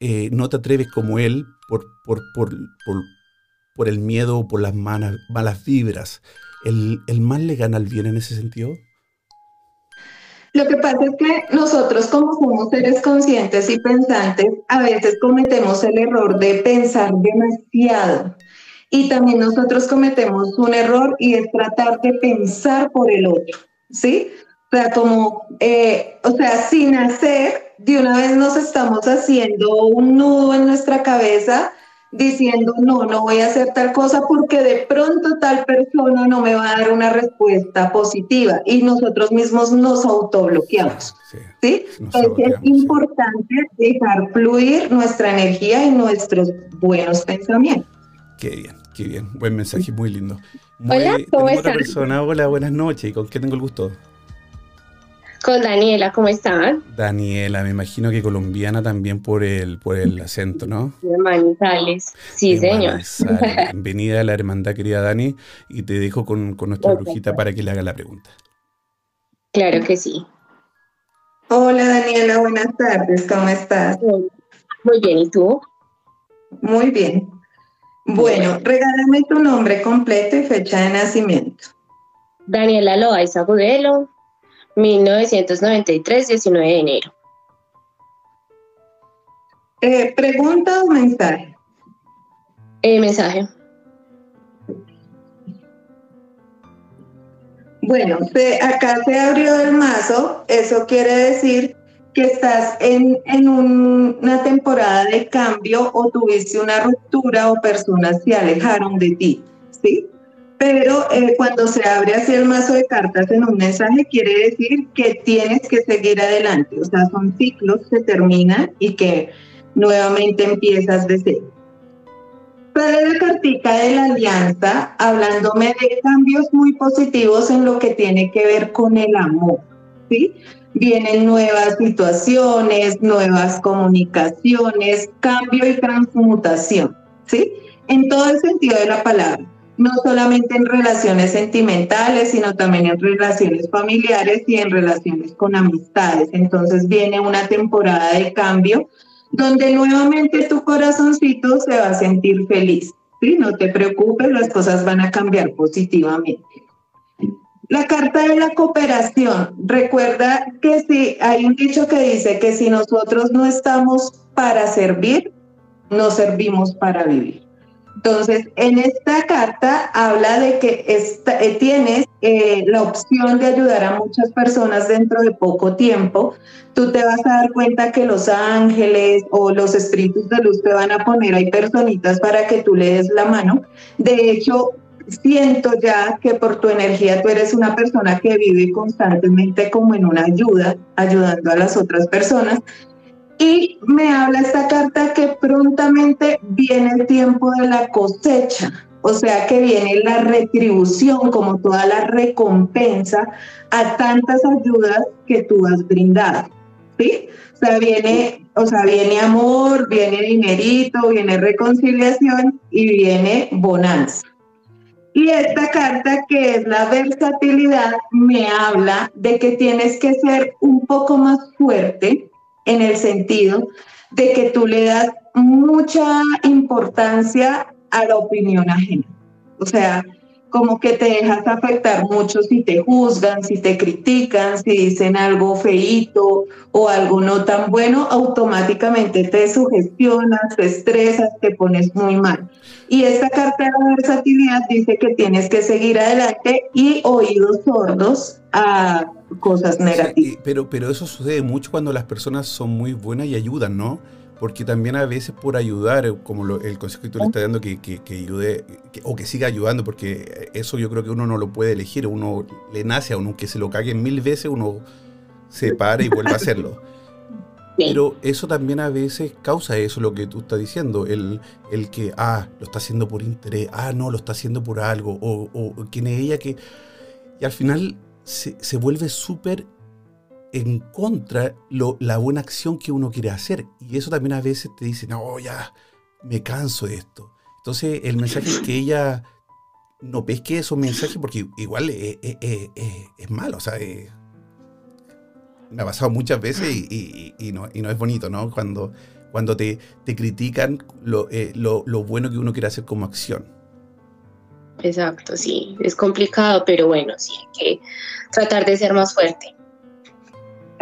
eh, no te atreves como él por, por, por, por, el miedo o por las malas, malas vibras? ¿El, ¿El mal le gana al bien en ese sentido? Lo que pasa es que nosotros como somos seres conscientes y pensantes, a veces cometemos el error de pensar demasiado. Y también nosotros cometemos un error y es tratar de pensar por el otro. ¿Sí? O sea, como, eh, o sea, sin hacer, de una vez nos estamos haciendo un nudo en nuestra cabeza diciendo, no, no voy a hacer tal cosa porque de pronto tal persona no me va a dar una respuesta positiva y nosotros mismos nos autobloqueamos. ¿sí? Entonces es importante dejar fluir nuestra energía y nuestros buenos pensamientos. Qué bien, qué bien. Buen mensaje, muy lindo. Hola, ¿cómo estás? persona. Hola, buenas noches. ¿Y con qué tengo el gusto? Con Daniela, ¿cómo están? Daniela, me imagino que colombiana también por el, por el acento, ¿no? De Manizales, sí, señor. Bienvenida a la hermandad, querida Dani, y te dejo con, nuestra brujita para que le haga la pregunta. Claro que sí. Hola, Daniela, buenas tardes, ¿cómo estás? Muy bien, ¿y tú? Muy bien. Bueno, regálame tu nombre completo y fecha de nacimiento. Daniela Loaiza Agudelo, 1993, 19 de enero. Eh, ¿Pregunta o mensaje? Eh, mensaje. Bueno, acá se abrió el mazo, eso quiere decir que estás en, una temporada de cambio o tuviste una ruptura o personas se alejaron de ti, ¿sí? Pero eh, cuando se abre así el mazo de cartas en un mensaje, quiere decir que tienes que seguir adelante. O sea, son ciclos que terminan y que nuevamente empiezas de cero. Para la cartica de la alianza, hablándome de cambios muy positivos en lo que tiene que ver con el amor, ¿sí? Vienen nuevas situaciones, nuevas comunicaciones, cambio y transmutación, ¿sí? En todo el sentido de la palabra, no solamente en relaciones sentimentales, sino también en relaciones familiares y en relaciones con amistades. Entonces viene una temporada de cambio donde nuevamente tu corazoncito se va a sentir feliz, ¿sí? No te preocupes, las cosas van a cambiar positivamente. La carta de la cooperación. Recuerda que si hay un dicho que dice que si nosotros no estamos para servir, no servimos para vivir. Entonces, en esta carta habla de que eh, tienes eh, la opción de ayudar a muchas personas dentro de poco tiempo. Tú te vas a dar cuenta que los ángeles o los espíritus de luz te van a poner ahí personitas para que tú le des la mano. De hecho, siento ya que por tu energía tú eres una persona que vive constantemente como en una ayuda, ayudando a las otras personas. Y me habla esta carta que prontamente viene el tiempo de la cosecha, o sea que viene la retribución, como toda la recompensa a tantas ayudas que tú has brindado. ¿Sí? O sea, viene, o sea, viene amor, viene dinerito, viene reconciliación y viene bonanza. Y esta carta, que es la versatilidad, me habla de que tienes que ser un poco más fuerte en el sentido de que tú le das mucha importancia a la opinión ajena. O sea, como que te dejas afectar mucho si te juzgan, si te critican, si dicen algo feíto o algo no tan bueno, automáticamente te sugestionas, te estresas, te pones muy mal. Y esta carta de versatilidad dice que tienes que seguir adelante y oídos sordos a cosas negativas. pero, pero eso sucede mucho cuando las personas son muy buenas y ayudan, ¿no? Porque también a veces por ayudar, como el consejo que tú le estás dando, que, que, ayude o que siga ayudando, porque eso yo creo que uno no lo puede elegir, uno le nace a uno que se lo cague mil veces, uno se para y vuelve a hacerlo. Pero eso también a veces causa eso, lo que tú estás diciendo, el, el que, ah, lo está haciendo por interés, ah, no, lo está haciendo por algo, o, o quién es ella que... Y al final se, se vuelve súper en contra lo, la buena acción que uno quiere hacer. Y eso también a veces te dice, no, ya me canso de esto. Entonces el mensaje es que ella no pesque esos mensajes porque igual es, malo. O sea, me ha pasado muchas veces y, no, y, no, es bonito, ¿no? Cuando, cuando te, te critican lo, eh, lo, lo bueno que uno quiere hacer como acción. Exacto, sí, es complicado, pero bueno, sí, hay que tratar de ser más fuerte.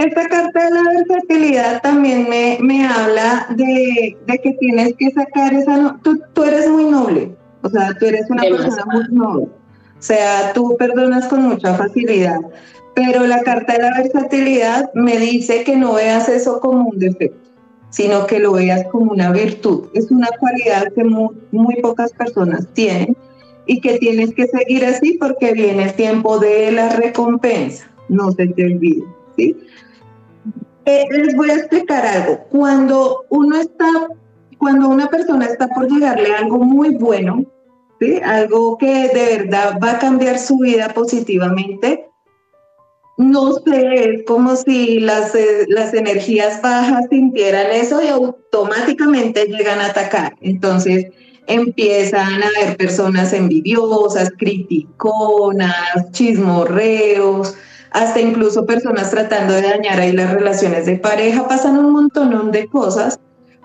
Esta carta de la versatilidad también me, me habla de, de, que tienes que sacar esa... tú, tú, eres muy noble, o sea, tú eres una persona muy noble. O sea, tú perdonas con mucha facilidad, pero la carta de la versatilidad me dice que no veas eso como un defecto, sino que lo veas como una virtud. Es una cualidad que muy, muy pocas personas tienen y que tienes que seguir así porque viene el tiempo de la recompensa, no se te olvide. ¿sí? Eh, les voy a explicar algo. Cuando uno está, cuando una persona está por llegarle algo muy bueno, ¿sí? algo que de verdad va a cambiar su vida positivamente, no sé, es como si las, eh, las energías bajas sintieran eso y automáticamente llegan a atacar. Entonces empiezan a haber personas envidiosas, criticonas, chismorreos, hasta incluso personas tratando de dañar ahí las relaciones de pareja, pasan un montón de cosas,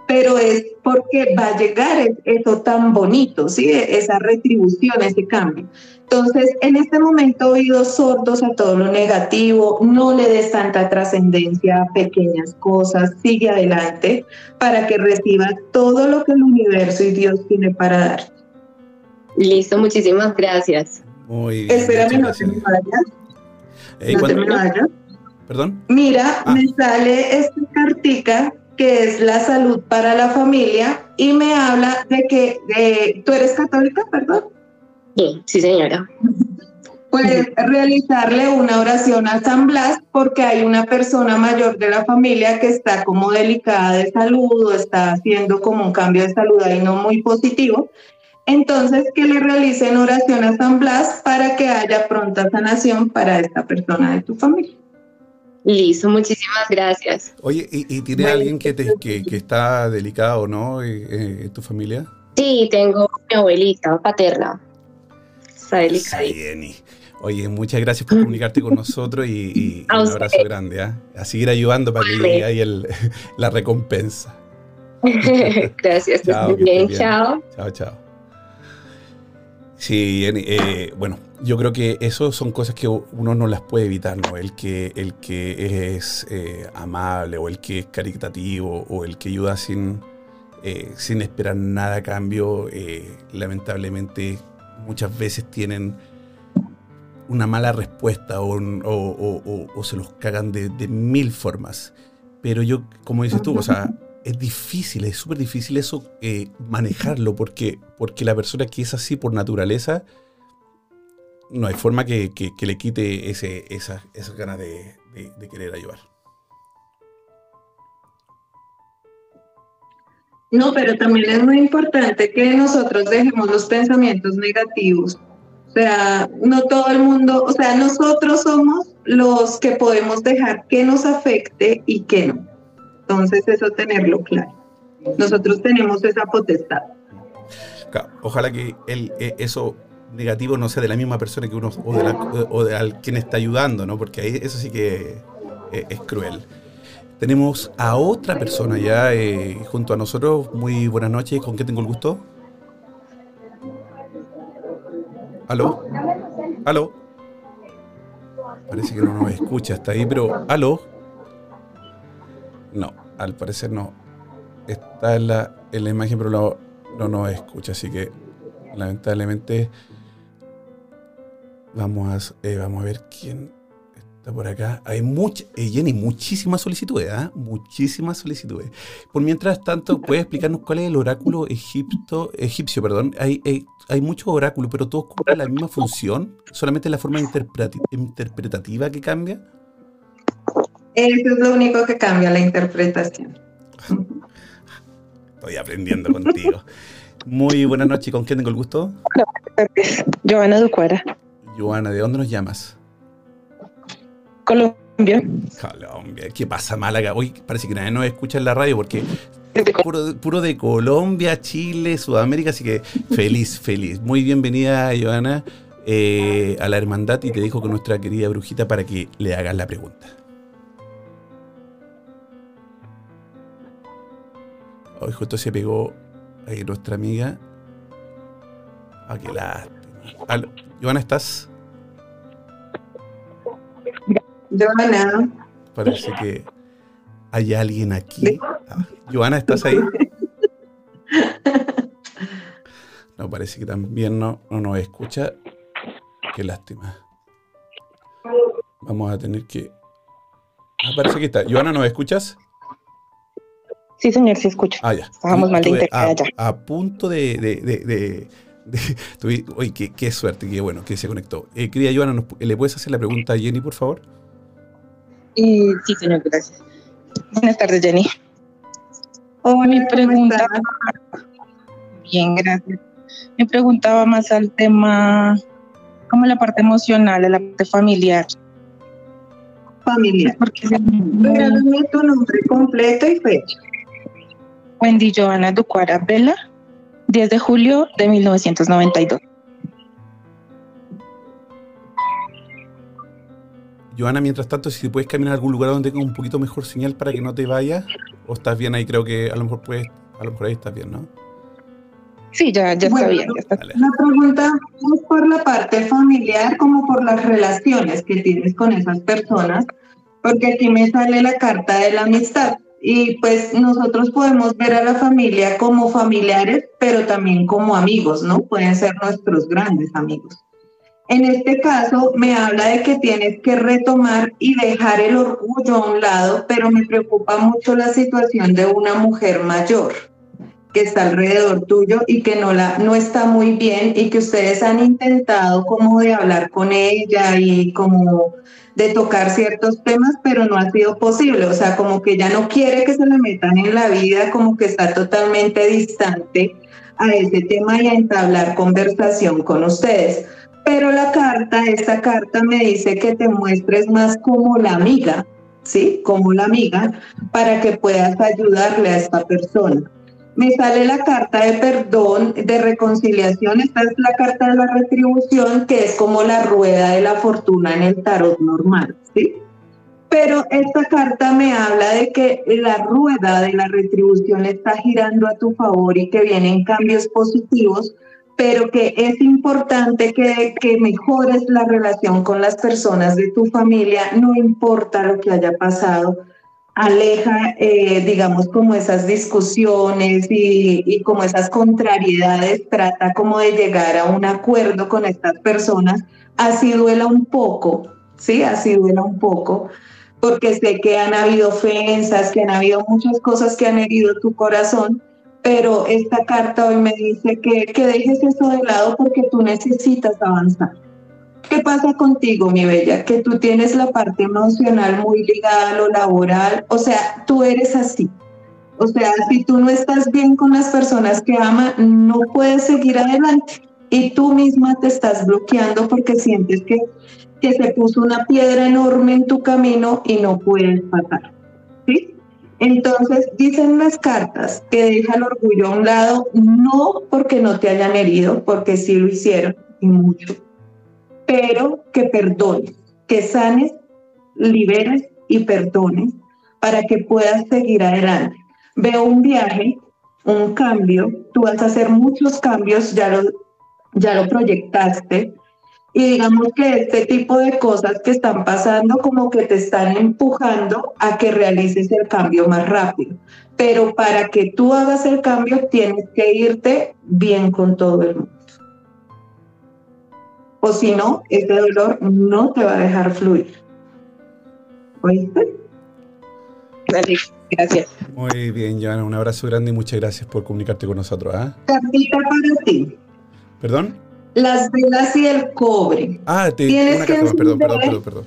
pero es porque va a llegar eso tan bonito, ¿sí? esa retribución, ese cambio. Entonces, en este momento, oídos sordos a todo lo negativo, no le des tanta trascendencia a pequeñas cosas, sigue adelante para que recibas todo lo que el universo y Dios tiene para dar. Listo, muchísimas gracias. Muy bien, Espérame, no ¿Perdón? Mira, ah. me sale esta cartica que es la salud para la familia y me habla de que tú eres católica, perdón. Sí, sí señora. Puedes realizarle una oración a San Blas porque hay una persona mayor de la familia que está como delicada de salud o está haciendo como un cambio de salud ahí no muy positivo entonces, que le realicen oración a San Blas para que haya pronta sanación para esta persona de tu familia. Listo, muchísimas gracias. Oye, ¿y, tiene alguien que, te, que, está delicado o no eh, eh, en tu familia? Sí, tengo mi abuelita paterna. Está delicada. Oye, muchas gracias por comunicarte con nosotros y, un abrazo grande. ¿ah? A seguir ayudando para que llegue ahí el, la recompensa. gracias, chao, bien. Chao. Chao, chao. Sí, eh, bueno, yo creo que eso son cosas que uno no las puede evitar, ¿no? El que, el que es eh, amable o el que es caritativo o el que ayuda sin, eh, sin esperar nada a cambio, lamentablemente muchas veces tienen una mala respuesta o, o, se los cagan de, de, mil formas. Pero yo, como dices tú, o sea, es difícil, es súper difícil eso eh, manejarlo porque, porque la persona que es así por naturaleza no hay forma que, que- le quite ese, esa, esas ganas de- de querer ayudar. No, pero también es muy importante que nosotros dejemos los pensamientos negativos. O sea, no todo el mundo, o sea, nosotros somos los que podemos dejar que nos afecte y que no. Entonces, eso tenerlo claro. Nosotros tenemos esa potestad. Ojalá que el, eh, eso negativo no sea de la misma persona que uno o de, la, o de al quien está ayudando, ¿no? Porque ahí eso sí que eh, es cruel. Tenemos a otra persona ya eh, junto a nosotros. Muy buenas noches. ¿Con qué tengo el gusto? ¿Aló? ¿Aló? Parece que no nos escucha, está ahí, pero ¿aló? No, al parecer no. Está en la, en la imagen, pero no, no nos escucha, así que lamentablemente vamos a, eh, vamos a ver quién está por acá. Hay mucha, eh, Jenny, muchísimas solicitudes, ¿ah? Muchísimas solicitudes. Por mientras tanto, ¿puedes explicarnos cuál es el oráculo egipto, egipcio? Perdón. Hay, hay, hay muchos oráculos, pero todos cumplen la misma función, solamente la forma interpretativa que cambia. Eso es lo único que cambia la interpretación. Estoy aprendiendo contigo. Muy buenas noches, ¿con quién tengo el gusto? Joana Ducuara, Joana, ¿de dónde nos llamas? Colombia. Colombia, ¿qué pasa Málaga? Hoy parece que nadie nos escucha en la radio porque puro, puro de Colombia, Chile, Sudamérica, así que feliz, feliz. Muy bienvenida, Joana, eh, a la hermandad y te dejo con nuestra querida brujita para que le hagas la pregunta. Hoy justo se pegó ahí nuestra amiga. Ah, qué lástima. Joana, ¿estás? Joana, Parece que hay alguien aquí. Ah, Joana, ¿estás ahí? No, parece que también no, no nos escucha. Qué lástima. Vamos a tener que... Ah, parece que está. Joana, ¿nos escuchas? Sí, señor, sí escucho. Ah, ya. Estábamos mal de Estuve internet a, allá. a punto de... de, de, de- de- tuve- Oye, qué, qué suerte, qué bueno que se conectó. Eh, querida Joana, ¿nos- ¿le puedes hacer la pregunta a Jenny, por favor? Y sí, señor, gracias. Buenas tardes, Jenny. hola, Mi ¿cómo pregunta-? Bien, gracias. Me preguntaba más al tema, como la parte emocional, la parte familiar. familiar. Porque Regálame tu nombre completo y fecha. Wendy Joana Ducuara Vela, 10 de julio de 1992. Joana, mientras tanto, si puedes caminar a algún lugar donde tenga un poquito mejor señal para que no te vayas, o estás bien ahí, creo que a lo mejor puedes, a lo mejor ahí estás bien, ¿no? Sí, ya, ya Bueno, está bien, ya está. La pregunta es por la parte familiar como por las relaciones que tienes con esas personas, porque aquí me sale la carta de la amistad y pues nosotros podemos ver a la familia como familiares, pero también como amigos, ¿no? Pueden ser nuestros grandes amigos. En este caso me habla de que tienes que retomar y dejar el orgullo a un lado, pero me preocupa mucho la situación de una mujer mayor está alrededor tuyo y que no la no está muy bien y que ustedes han intentado como de hablar con ella y como de tocar ciertos temas, pero no ha sido posible, o sea, como que ya no quiere que se le metan en la vida, como que está totalmente distante a ese tema y a entablar conversación con ustedes. Pero la carta, esta carta me dice que te muestres más como la amiga, ¿sí? Como la amiga, para que puedas ayudarle a esta persona me sale la carta de perdón, de reconciliación. Esta es la carta de la retribución, que es como la rueda de la fortuna en el tarot normal, ¿sí? Pero esta carta me habla de que la rueda de la retribución está girando a tu favor y que vienen cambios positivos, pero que es importante que, que mejores la relación con las personas de tu familia, no importa lo que haya pasado, aleja, eh, digamos, como esas discusiones y, como esas contrariedades, trata como de llegar a un acuerdo con estas personas, así duela un poco, ¿sí? Así duela un poco, porque sé que han habido ofensas, que han habido muchas cosas que han herido tu corazón, pero esta carta hoy me dice que, que dejes eso de lado porque tú necesitas avanzar ¿Qué pasa contigo, mi bella? Que tú tienes la parte emocional muy ligada a lo laboral, o sea, tú eres así. O sea, si tú no estás bien con las personas que aman, no puedes seguir adelante. Y tú misma te estás bloqueando porque sientes que, que se puso una piedra enorme en tu camino y no puedes pasar. ¿Sí? Entonces, dicen las cartas que deja el orgullo a un lado, no porque no te hayan herido, porque sí lo hicieron y mucho, pero que perdones, que sanes, liberes y perdones para que puedas seguir adelante. Veo un viaje, un cambio, tú vas a hacer muchos cambios, ya lo, ya lo proyectaste, y digamos que este tipo de cosas que están pasando como que te están empujando a que realices el cambio más rápido. Pero para que tú hagas el cambio tienes que irte bien con todo el mundo. O si no, ese dolor no te va a dejar fluir. ¿Oíste? Gracias. Muy bien, Joana, un abrazo grande y muchas gracias por comunicarte con nosotros. ¿ah? Cartita para ti. ¿Perdón? Las velas y el cobre. Ah, te, Tienes una que carta más, perdón, perdón, perdón, perdón.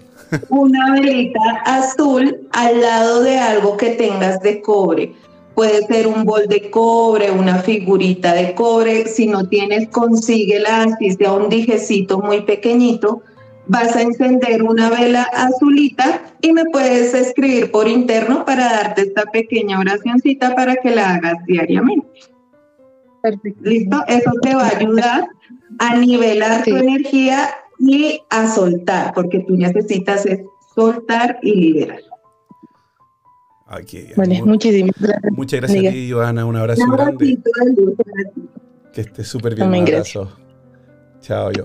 una velita azul al lado de algo que tengas de cobre. Puede ser un bol de cobre, una figurita de cobre. Si no tienes, consíguela, así sea un dijecito muy pequeñito. Vas a encender una vela azulita y me puedes escribir por interno para darte esta pequeña oracioncita para que la hagas diariamente. Perfecto. ¿Listo? Eso te va a ayudar a nivelar tu energía y a soltar, porque tú necesitas es soltar y liberar. Ay, qué- Vale, mu- muchísimas gracias. muchas gracias a ti, Joana. Un abrazo Un grande. ti. Que estés súper bien. Un abrazo. Chao, yo.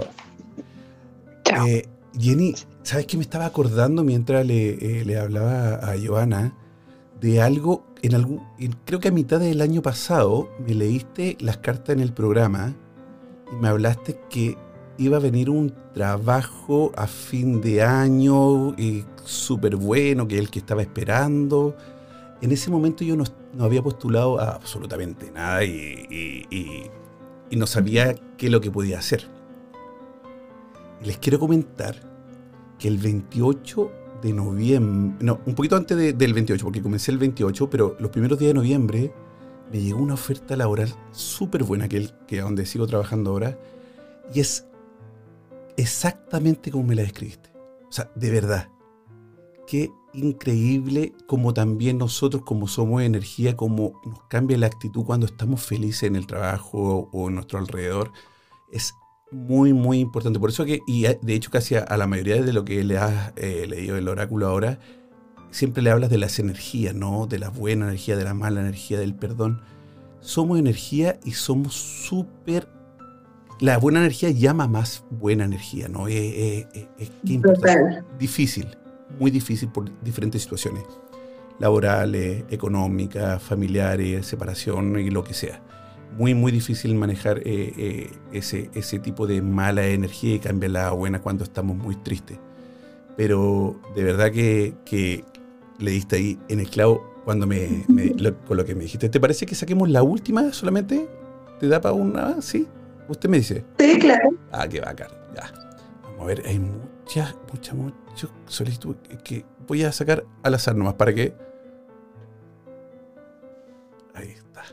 Chao. Eh, Jenny, ¿sabes qué me estaba acordando mientras le, eh, le hablaba a Joana? De algo, en algún, en- creo que a mitad del año pasado me leíste las cartas en el programa y me hablaste que iba a venir un trabajo a fin de año y súper bueno, que el que estaba esperando. En ese momento yo no, no había postulado a absolutamente nada y, y- y- y no sabía qué es lo que podía hacer. Les quiero comentar que el 28 de noviembre, no, un poquito antes de- del 28, porque comencé el 28, pero los primeros días de noviembre me llegó una oferta laboral súper buena, que, el, que donde sigo trabajando ahora, y es exactamente como me la describiste. O sea, de verdad. Qué increíble como también nosotros, como somos energía, como nos cambia la actitud cuando estamos felices en el trabajo o en nuestro alrededor. Es muy, muy importante. Por eso que, y a- de hecho casi a, a la mayoría de lo que le has eh, leído el oráculo ahora, siempre le hablas de las energías, ¿no? De la buena energía, de la mala energía, del perdón. Somos energía y somos súper... La buena energía llama más buena energía, ¿no? Eh, eh, eh, eh. Difícil, muy difícil por diferentes situaciones. Laborales, económicas, familiares, separación y lo que sea muy, muy difícil manejar eh, eh, ese, ese tipo de mala energía y cambiarla a buena cuando estamos muy tristes. Pero de verdad que, que le diste ahí en el clavo cuando me, me- lo- con lo que me dijiste. ¿Te parece que saquemos la última solamente? ¿Te da para una? ¿Sí? Usted me dice. Sí, claro. Ah, qué bacán. Ya. Vamos a ver, hay muchas, muchas, muchas solicitudes que- que voy a sacar al azar nomás para que. Ahí está.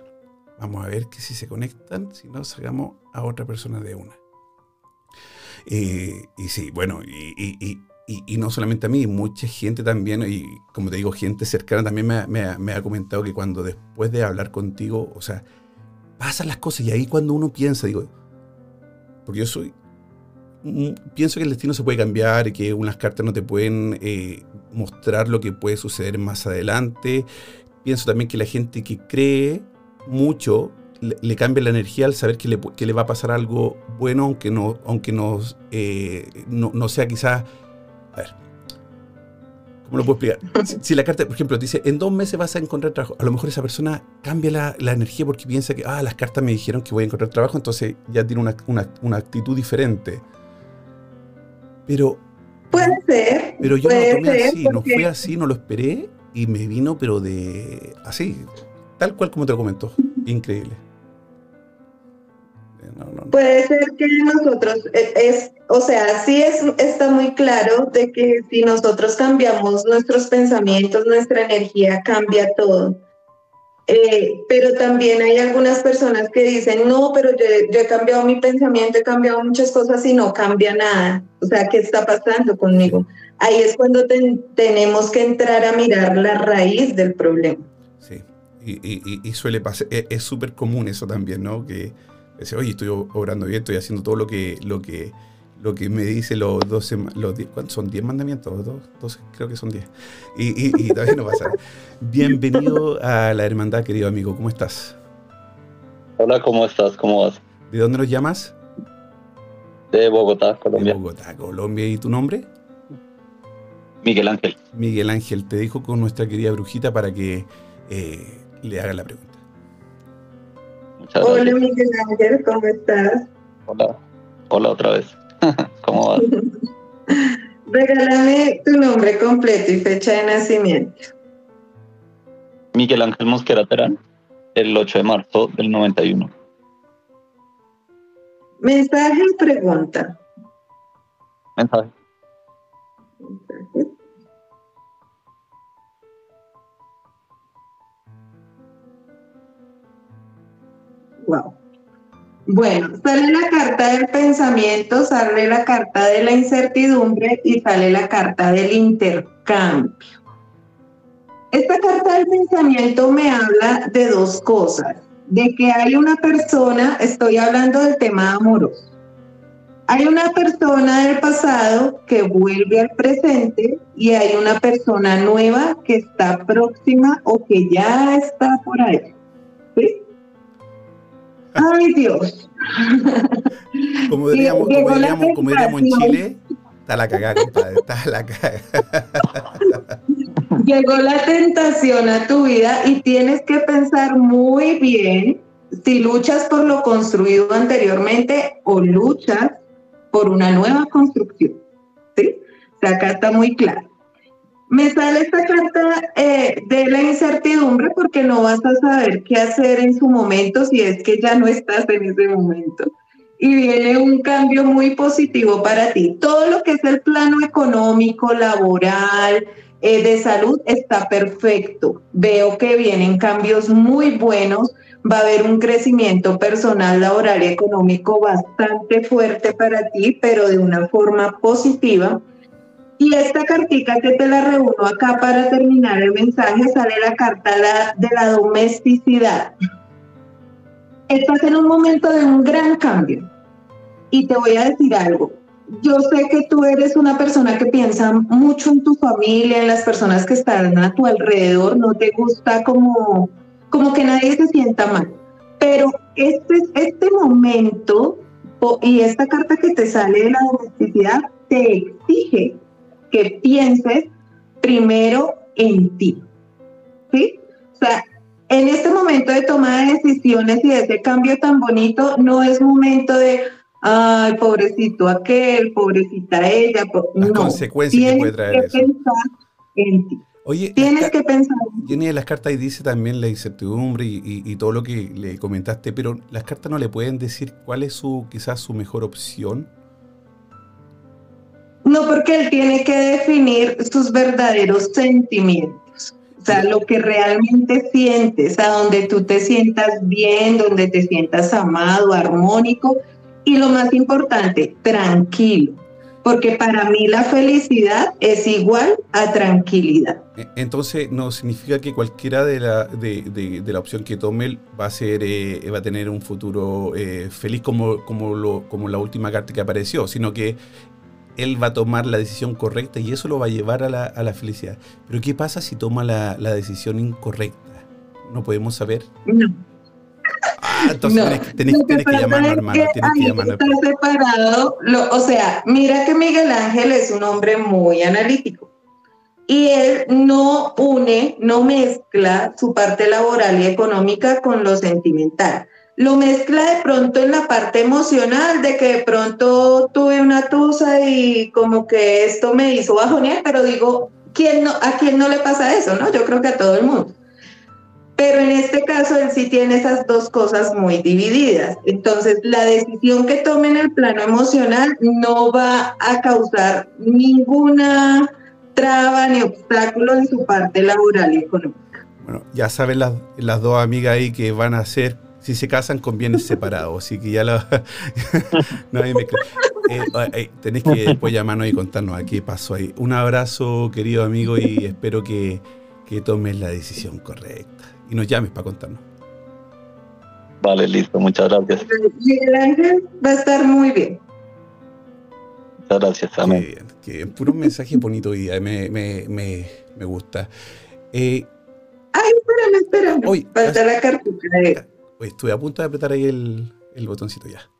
Vamos a ver que si se conectan, si no, sacamos a otra persona de una. Eh, y sí, bueno, y, y- y- y- no solamente a mí, mucha gente también, y como te digo, gente cercana también me, me me ha comentado que cuando después de hablar contigo, o sea, pasan las cosas y ahí cuando uno piensa, digo, porque yo soy pienso que el destino se puede cambiar que unas cartas no te pueden eh, mostrar lo que puede suceder más adelante. Pienso también que la gente que cree mucho le, cambia la energía al saber que le, que le va a pasar algo bueno, aunque no, aunque no, eh, no, sea quizás... A ver, ¿cómo lo puedo explicar? Si la carta, por ejemplo, dice, en dos meses vas a encontrar trabajo, a lo mejor esa persona cambia la, la energía porque piensa que, ah, las cartas me dijeron que voy a encontrar trabajo, entonces ya tiene una, una- una actitud diferente. Pero, Puede ser. pero yo no lo tomé ser, así, no fue así, no lo esperé y me vino, pero de así, tal cual como te lo comento. Increíble. Puede ser que nosotros, e, es, o sea, sí es, está muy claro de que si nosotros cambiamos nuestros pensamientos, nuestra energía cambia todo. Eh, pero también hay algunas personas que dicen, no, pero yo, yo, he cambiado mi pensamiento, he cambiado muchas cosas y no cambia nada. O sea, ¿qué está pasando conmigo? Ahí es cuando tenemos que entrar a mirar la raíz del problema. Sí, y, y, suele pasar, e, es súper común eso también, ¿no? Que dice, oye, estoy obrando bien, estoy haciendo todo lo que, lo que, lo que me dice los 12, los ¿cuántos son? ¿10 mandamientos? 12, creo que son 10. Y, y, todavía no pasa. Bienvenido a la hermandad, querido amigo, ¿cómo estás? Hola, ¿cómo estás? ¿Cómo vas? ¿De dónde nos llamas? De Bogotá, Colombia. De Bogotá, Colombia. ¿Y tu nombre? Miguel Ángel. Miguel Ángel, te dejo con nuestra querida brujita para que eh, le haga la pregunta. Hola Miguel Ángel, ¿cómo estás? Hola, hola otra vez. ¿Cómo vas? Regálame tu nombre completo y fecha de nacimiento. Miguel Ángel Mosquera Terán, el 8 de marzo del 91. Mensaje o pregunta. Mensaje. Wow. Bueno, sale la carta del pensamiento, sale la carta de la incertidumbre y sale la carta del intercambio. Esta carta del pensamiento me habla de dos cosas, de que hay una persona, estoy hablando del tema amoroso, hay una persona del pasado que vuelve al presente y hay una persona nueva que está próxima o que ya está por ahí. ¿Sí? Ay, Dios. Como diríamos, como diríamos, en Chile, está la cagada, compadre, está la cagada. Llegó la tentación a tu vida y tienes que pensar muy bien si luchas por lo construido anteriormente o luchas por una nueva construcción. ¿Sí? O sea, acá está muy claro. Me sale esta carta eh, de la incertidumbre porque no vas a saber qué hacer en su momento si es que ya no estás en ese momento. Y viene un cambio muy positivo para ti. Todo lo que es el plano económico, laboral, eh, de salud está perfecto. Veo que vienen cambios muy buenos. Va a haber un crecimiento personal, laboral y económico bastante fuerte para ti, pero de una forma positiva y esta cartica que te la reúno acá para terminar el mensaje sale la carta de la domesticidad. Estás en un momento de un gran cambio. Y te voy a decir algo. Yo sé que tú eres una persona que piensa mucho en tu familia, en las personas que están a tu alrededor. No te gusta como, como que nadie se sienta mal. Pero este, este momento y esta carta que te sale de la domesticidad te exige que pienses primero en ti. ¿Sí? O sea, en este momento de toma de decisiones y de ese cambio tan bonito, no es momento de, ay, pobrecito aquel, pobrecita ella. Las consecuencias que puede traer eso. Pensar en ti. Oye, tienes que pensar. Jenny de las cartas dice también la incertidumbre y, y, todo lo que le comentaste, pero las cartas no le pueden decir cuál es su quizás su mejor opción no, porque él tiene que definir sus verdaderos sentimientos. O sea, lo que realmente sientes, a donde tú te sientas bien, donde te sientas amado, armónico y lo más importante, tranquilo. Porque para mí la felicidad es igual a tranquilidad. E, entonces, no significa que cualquiera de la, de, la opción que tome va a, ser, eh, va a tener un futuro eh, feliz como, como, lo, como la última carta que apareció, sino que él va a tomar la decisión correcta y eso lo va a llevar a la, a la felicidad. Pero ¿qué pasa si toma la, la, decisión incorrecta? ¿No podemos saber? No. Ah, entonces tenés, que llamarlo, hermano. Tienes que llamarlo. Está separado. o sea, mira que Miguel Ángel es un hombre muy analítico. Y él no une, no mezcla su parte laboral y económica con lo sentimental lo mezcla de pronto en la parte emocional, de que de pronto tuve una tusa y como que esto me hizo bajonear, pero digo, ¿quién no, ¿a quién no le pasa eso? no Yo creo que a todo el mundo. Pero en este caso él sí tiene esas dos cosas muy divididas. Entonces, la decisión que tome en el plano emocional no va a causar ninguna traba ni obstáculo en su parte laboral y económica. Bueno, ya saben las, las dos amigas ahí que van a hacer, si se casan con bienes separados, así que ya lo... no hay mezcla. Eh, eh, tenés que después llamarnos y contarnos a qué pasó ahí. Un abrazo, querido amigo, y espero que, que tomes la decisión correcta. Y nos llames para contarnos. Vale, listo, muchas gracias. Miguel Ángel va a estar muy bien. Muchas gracias, Qué amén. bien, qué bien. Puro mensaje bonito hoy día, me, me, me, me gusta. Eh, Ay, espérame, espérame. Falta la cartucha de... oye, estuve a punto de apretar ahí el, el botoncito ya.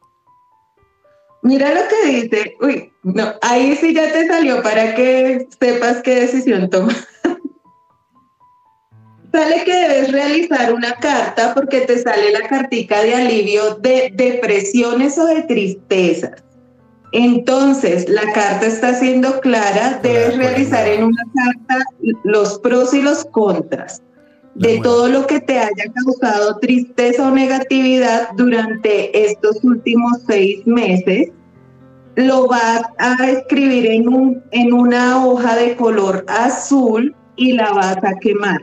Mira lo que dice. Uy, no, ahí sí ya te salió para que sepas qué decisión tomar. Sale que debes realizar una carta porque te sale la cartica de alivio de depresiones o de tristezas. Entonces, la carta está siendo clara, debes realizar en una carta los pros y los contras de todo lo que te haya causado tristeza o negatividad durante estos últimos seis meses. Lo vas a escribir en, un, en una hoja de color azul y la vas a quemar.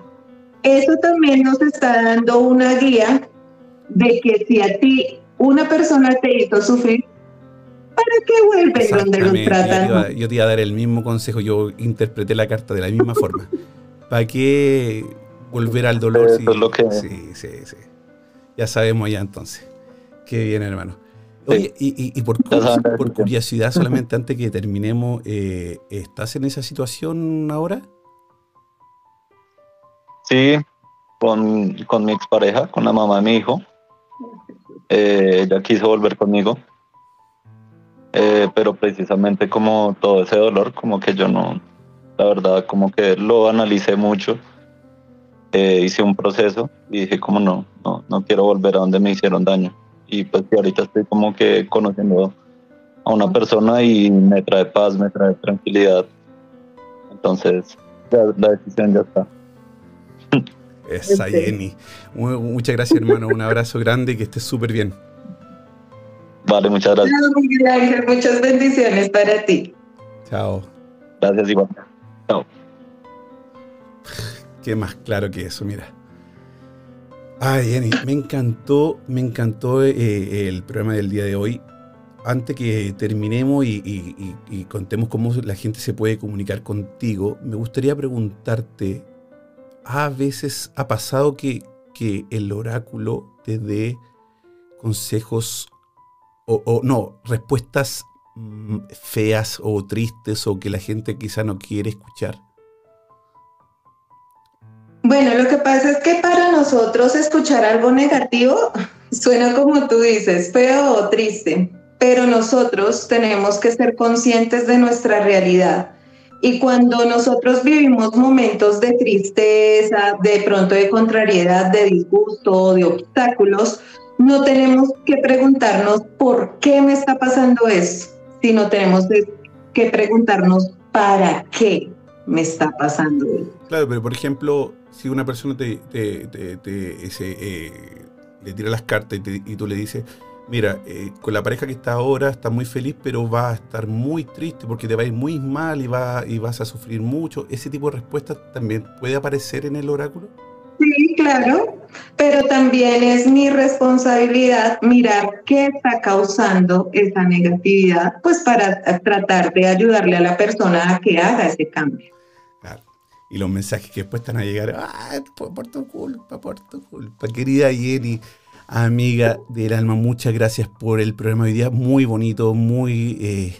Eso también nos está dando una guía de que si a ti una persona te hizo sufrir, ¿para qué vuelven donde los Exactamente, Yo tratan? te, iba, yo te iba a dar el mismo consejo, yo interpreté la carta de la misma forma. ¿Para qué volver al dolor? Lo que- Sí, sí, sí. Ya sabemos ya entonces. Qué bien, hermano. Oye, y, y- y por, curiosidad, solamente antes que terminemos, eh, ¿estás en esa situación ahora? Sí, con, con mi expareja, con la mamá de mi hijo. Eh, ella quiso volver conmigo. Eh, pero precisamente como todo ese dolor, como que yo no, la verdad, como que lo analicé mucho. Eh, hice un proceso y dije como no, no, no quiero volver a donde me hicieron daño. Y pues que ahorita estoy como que conociendo a una persona y me trae paz, me trae tranquilidad. Entonces, ya la decisión ya está. Esa Ok. Jenny. Mu- Muchas gracias, hermano. Un abrazo grande y que estés súper bien. Vale, muchas gracias. No, Miguel Ángel, muchas bendiciones para ti. Chao. Gracias, igual. Chao. Qué más claro que eso, mira. Ay, Jenny, me encantó, me encantó eh, el programa del día de hoy. Antes que terminemos y, contemos cómo la gente se puede comunicar contigo, me gustaría preguntarte, ¿a veces ha pasado que, el oráculo te dé consejos o, o no, respuestas mm, feas o tristes o que la gente quizá no quiere escuchar? Bueno, lo que pasa es que para nosotros escuchar algo negativo suena como tú dices, feo o triste, pero nosotros tenemos que ser conscientes de nuestra realidad. Y cuando nosotros vivimos momentos de tristeza, de pronto de contrariedad, de disgusto, de obstáculos, no tenemos que preguntarnos por qué me está pasando eso, sino tenemos que preguntarnos para qué me está pasando. Claro, pero por ejemplo, si una persona te, eh, le tira las cartas y, y tú le dices, mira, eh, con la pareja que está ahora está muy feliz, pero va a estar muy triste porque te va a ir muy mal y, va, y vas a sufrir mucho, ese tipo de respuestas también puede aparecer en el oráculo. Sí, claro, pero también es mi responsabilidad mirar qué está causando esa negatividad, pues para tratar de ayudarle a la persona a que haga ese cambio. Y los mensajes que después están a llegar, ah, por, tu culpa, por tu culpa. Querida Jenny, amiga del alma, muchas gracias por el programa de hoy día, muy bonito, muy... eh,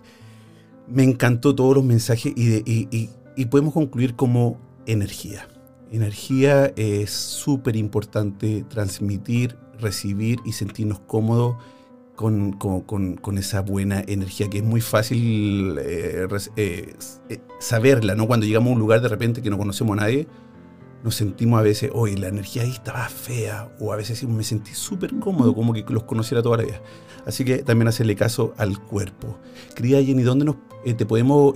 me encantó todos los mensajes y- y podemos concluir como energía. Energía es súper importante transmitir, recibir y sentirnos cómodos con, con- con- esa buena energía, que es muy fácil eh, eh, eh, saberla, ¿no? Cuando llegamos a un lugar de repente que no conocemos a nadie, nos sentimos a veces, oye, la energía ahí estaba fea, o a veces me sentí súper cómodo, como que los conociera toda la vida. Así que también hacerle caso al cuerpo. Querida Jenny, ¿dónde nos, te podemos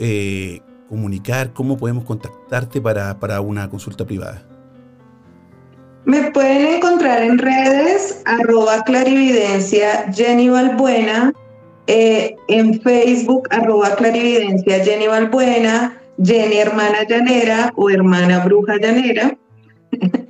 comunicar? ¿Cómo podemos contactarte para, para una consulta privada? Me pueden encontrar en redes, arroba clarividencia Jenny Balbuena, eh, en Facebook, arroba clarividencia Jenny Balbuena, Jenny Hermana Llanera o Hermana Bruja Llanera.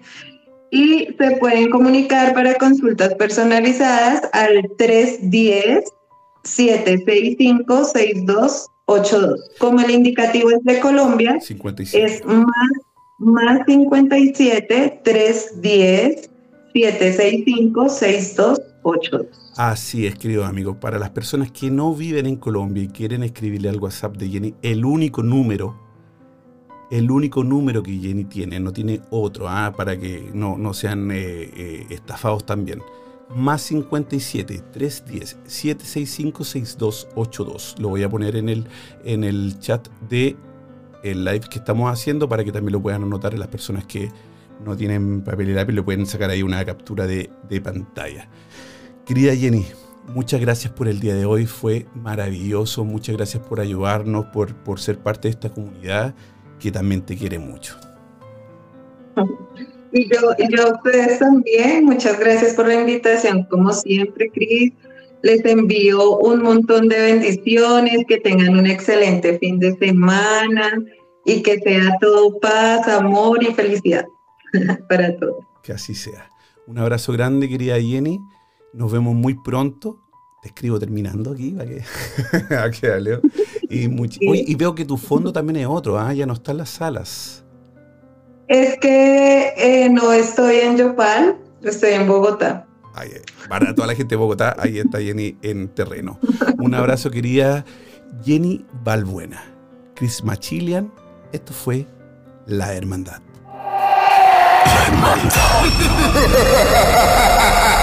y se pueden comunicar para consultas personalizadas al 310-765-6282. Como el indicativo es de Colombia, es más, más 57 310 765 6282. Así es, queridos amigos. Para las personas que no viven en Colombia y quieren escribirle al WhatsApp de Jenny, el único número, el único número que Jenny tiene, no tiene otro, ah, para que no, no sean eh, eh, estafados también más 57 310 765 6282. Lo voy a poner en el, en el chat de el live que estamos haciendo para que también lo puedan anotar las personas que no tienen papel y lápiz, le pueden sacar ahí una captura de, de pantalla. Querida Jenny, muchas gracias por el día de hoy, fue maravilloso, muchas gracias por ayudarnos, por, por ser parte de esta comunidad que también te quiere mucho. Y yo, y yo a ustedes también, muchas gracias por la invitación, como siempre, Cris. Les envío un montón de bendiciones, que tengan un excelente fin de semana y que sea todo paz, amor y felicidad para todos. Que así sea. Un abrazo grande, querida Jenny. Nos vemos muy pronto. Te escribo terminando aquí para que, aquí, y, y, veo que tu fondo también es otro, ¿ah? ya no están las salas. Es que eh, no estoy en Yopal, estoy en Bogotá. Para toda la gente de Bogotá, ahí está Jenny en terreno. Un abrazo, querida Jenny Balbuena. Chris Machilian, esto fue La Hermandad. La Hermandad.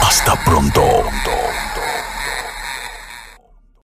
Hasta pronto.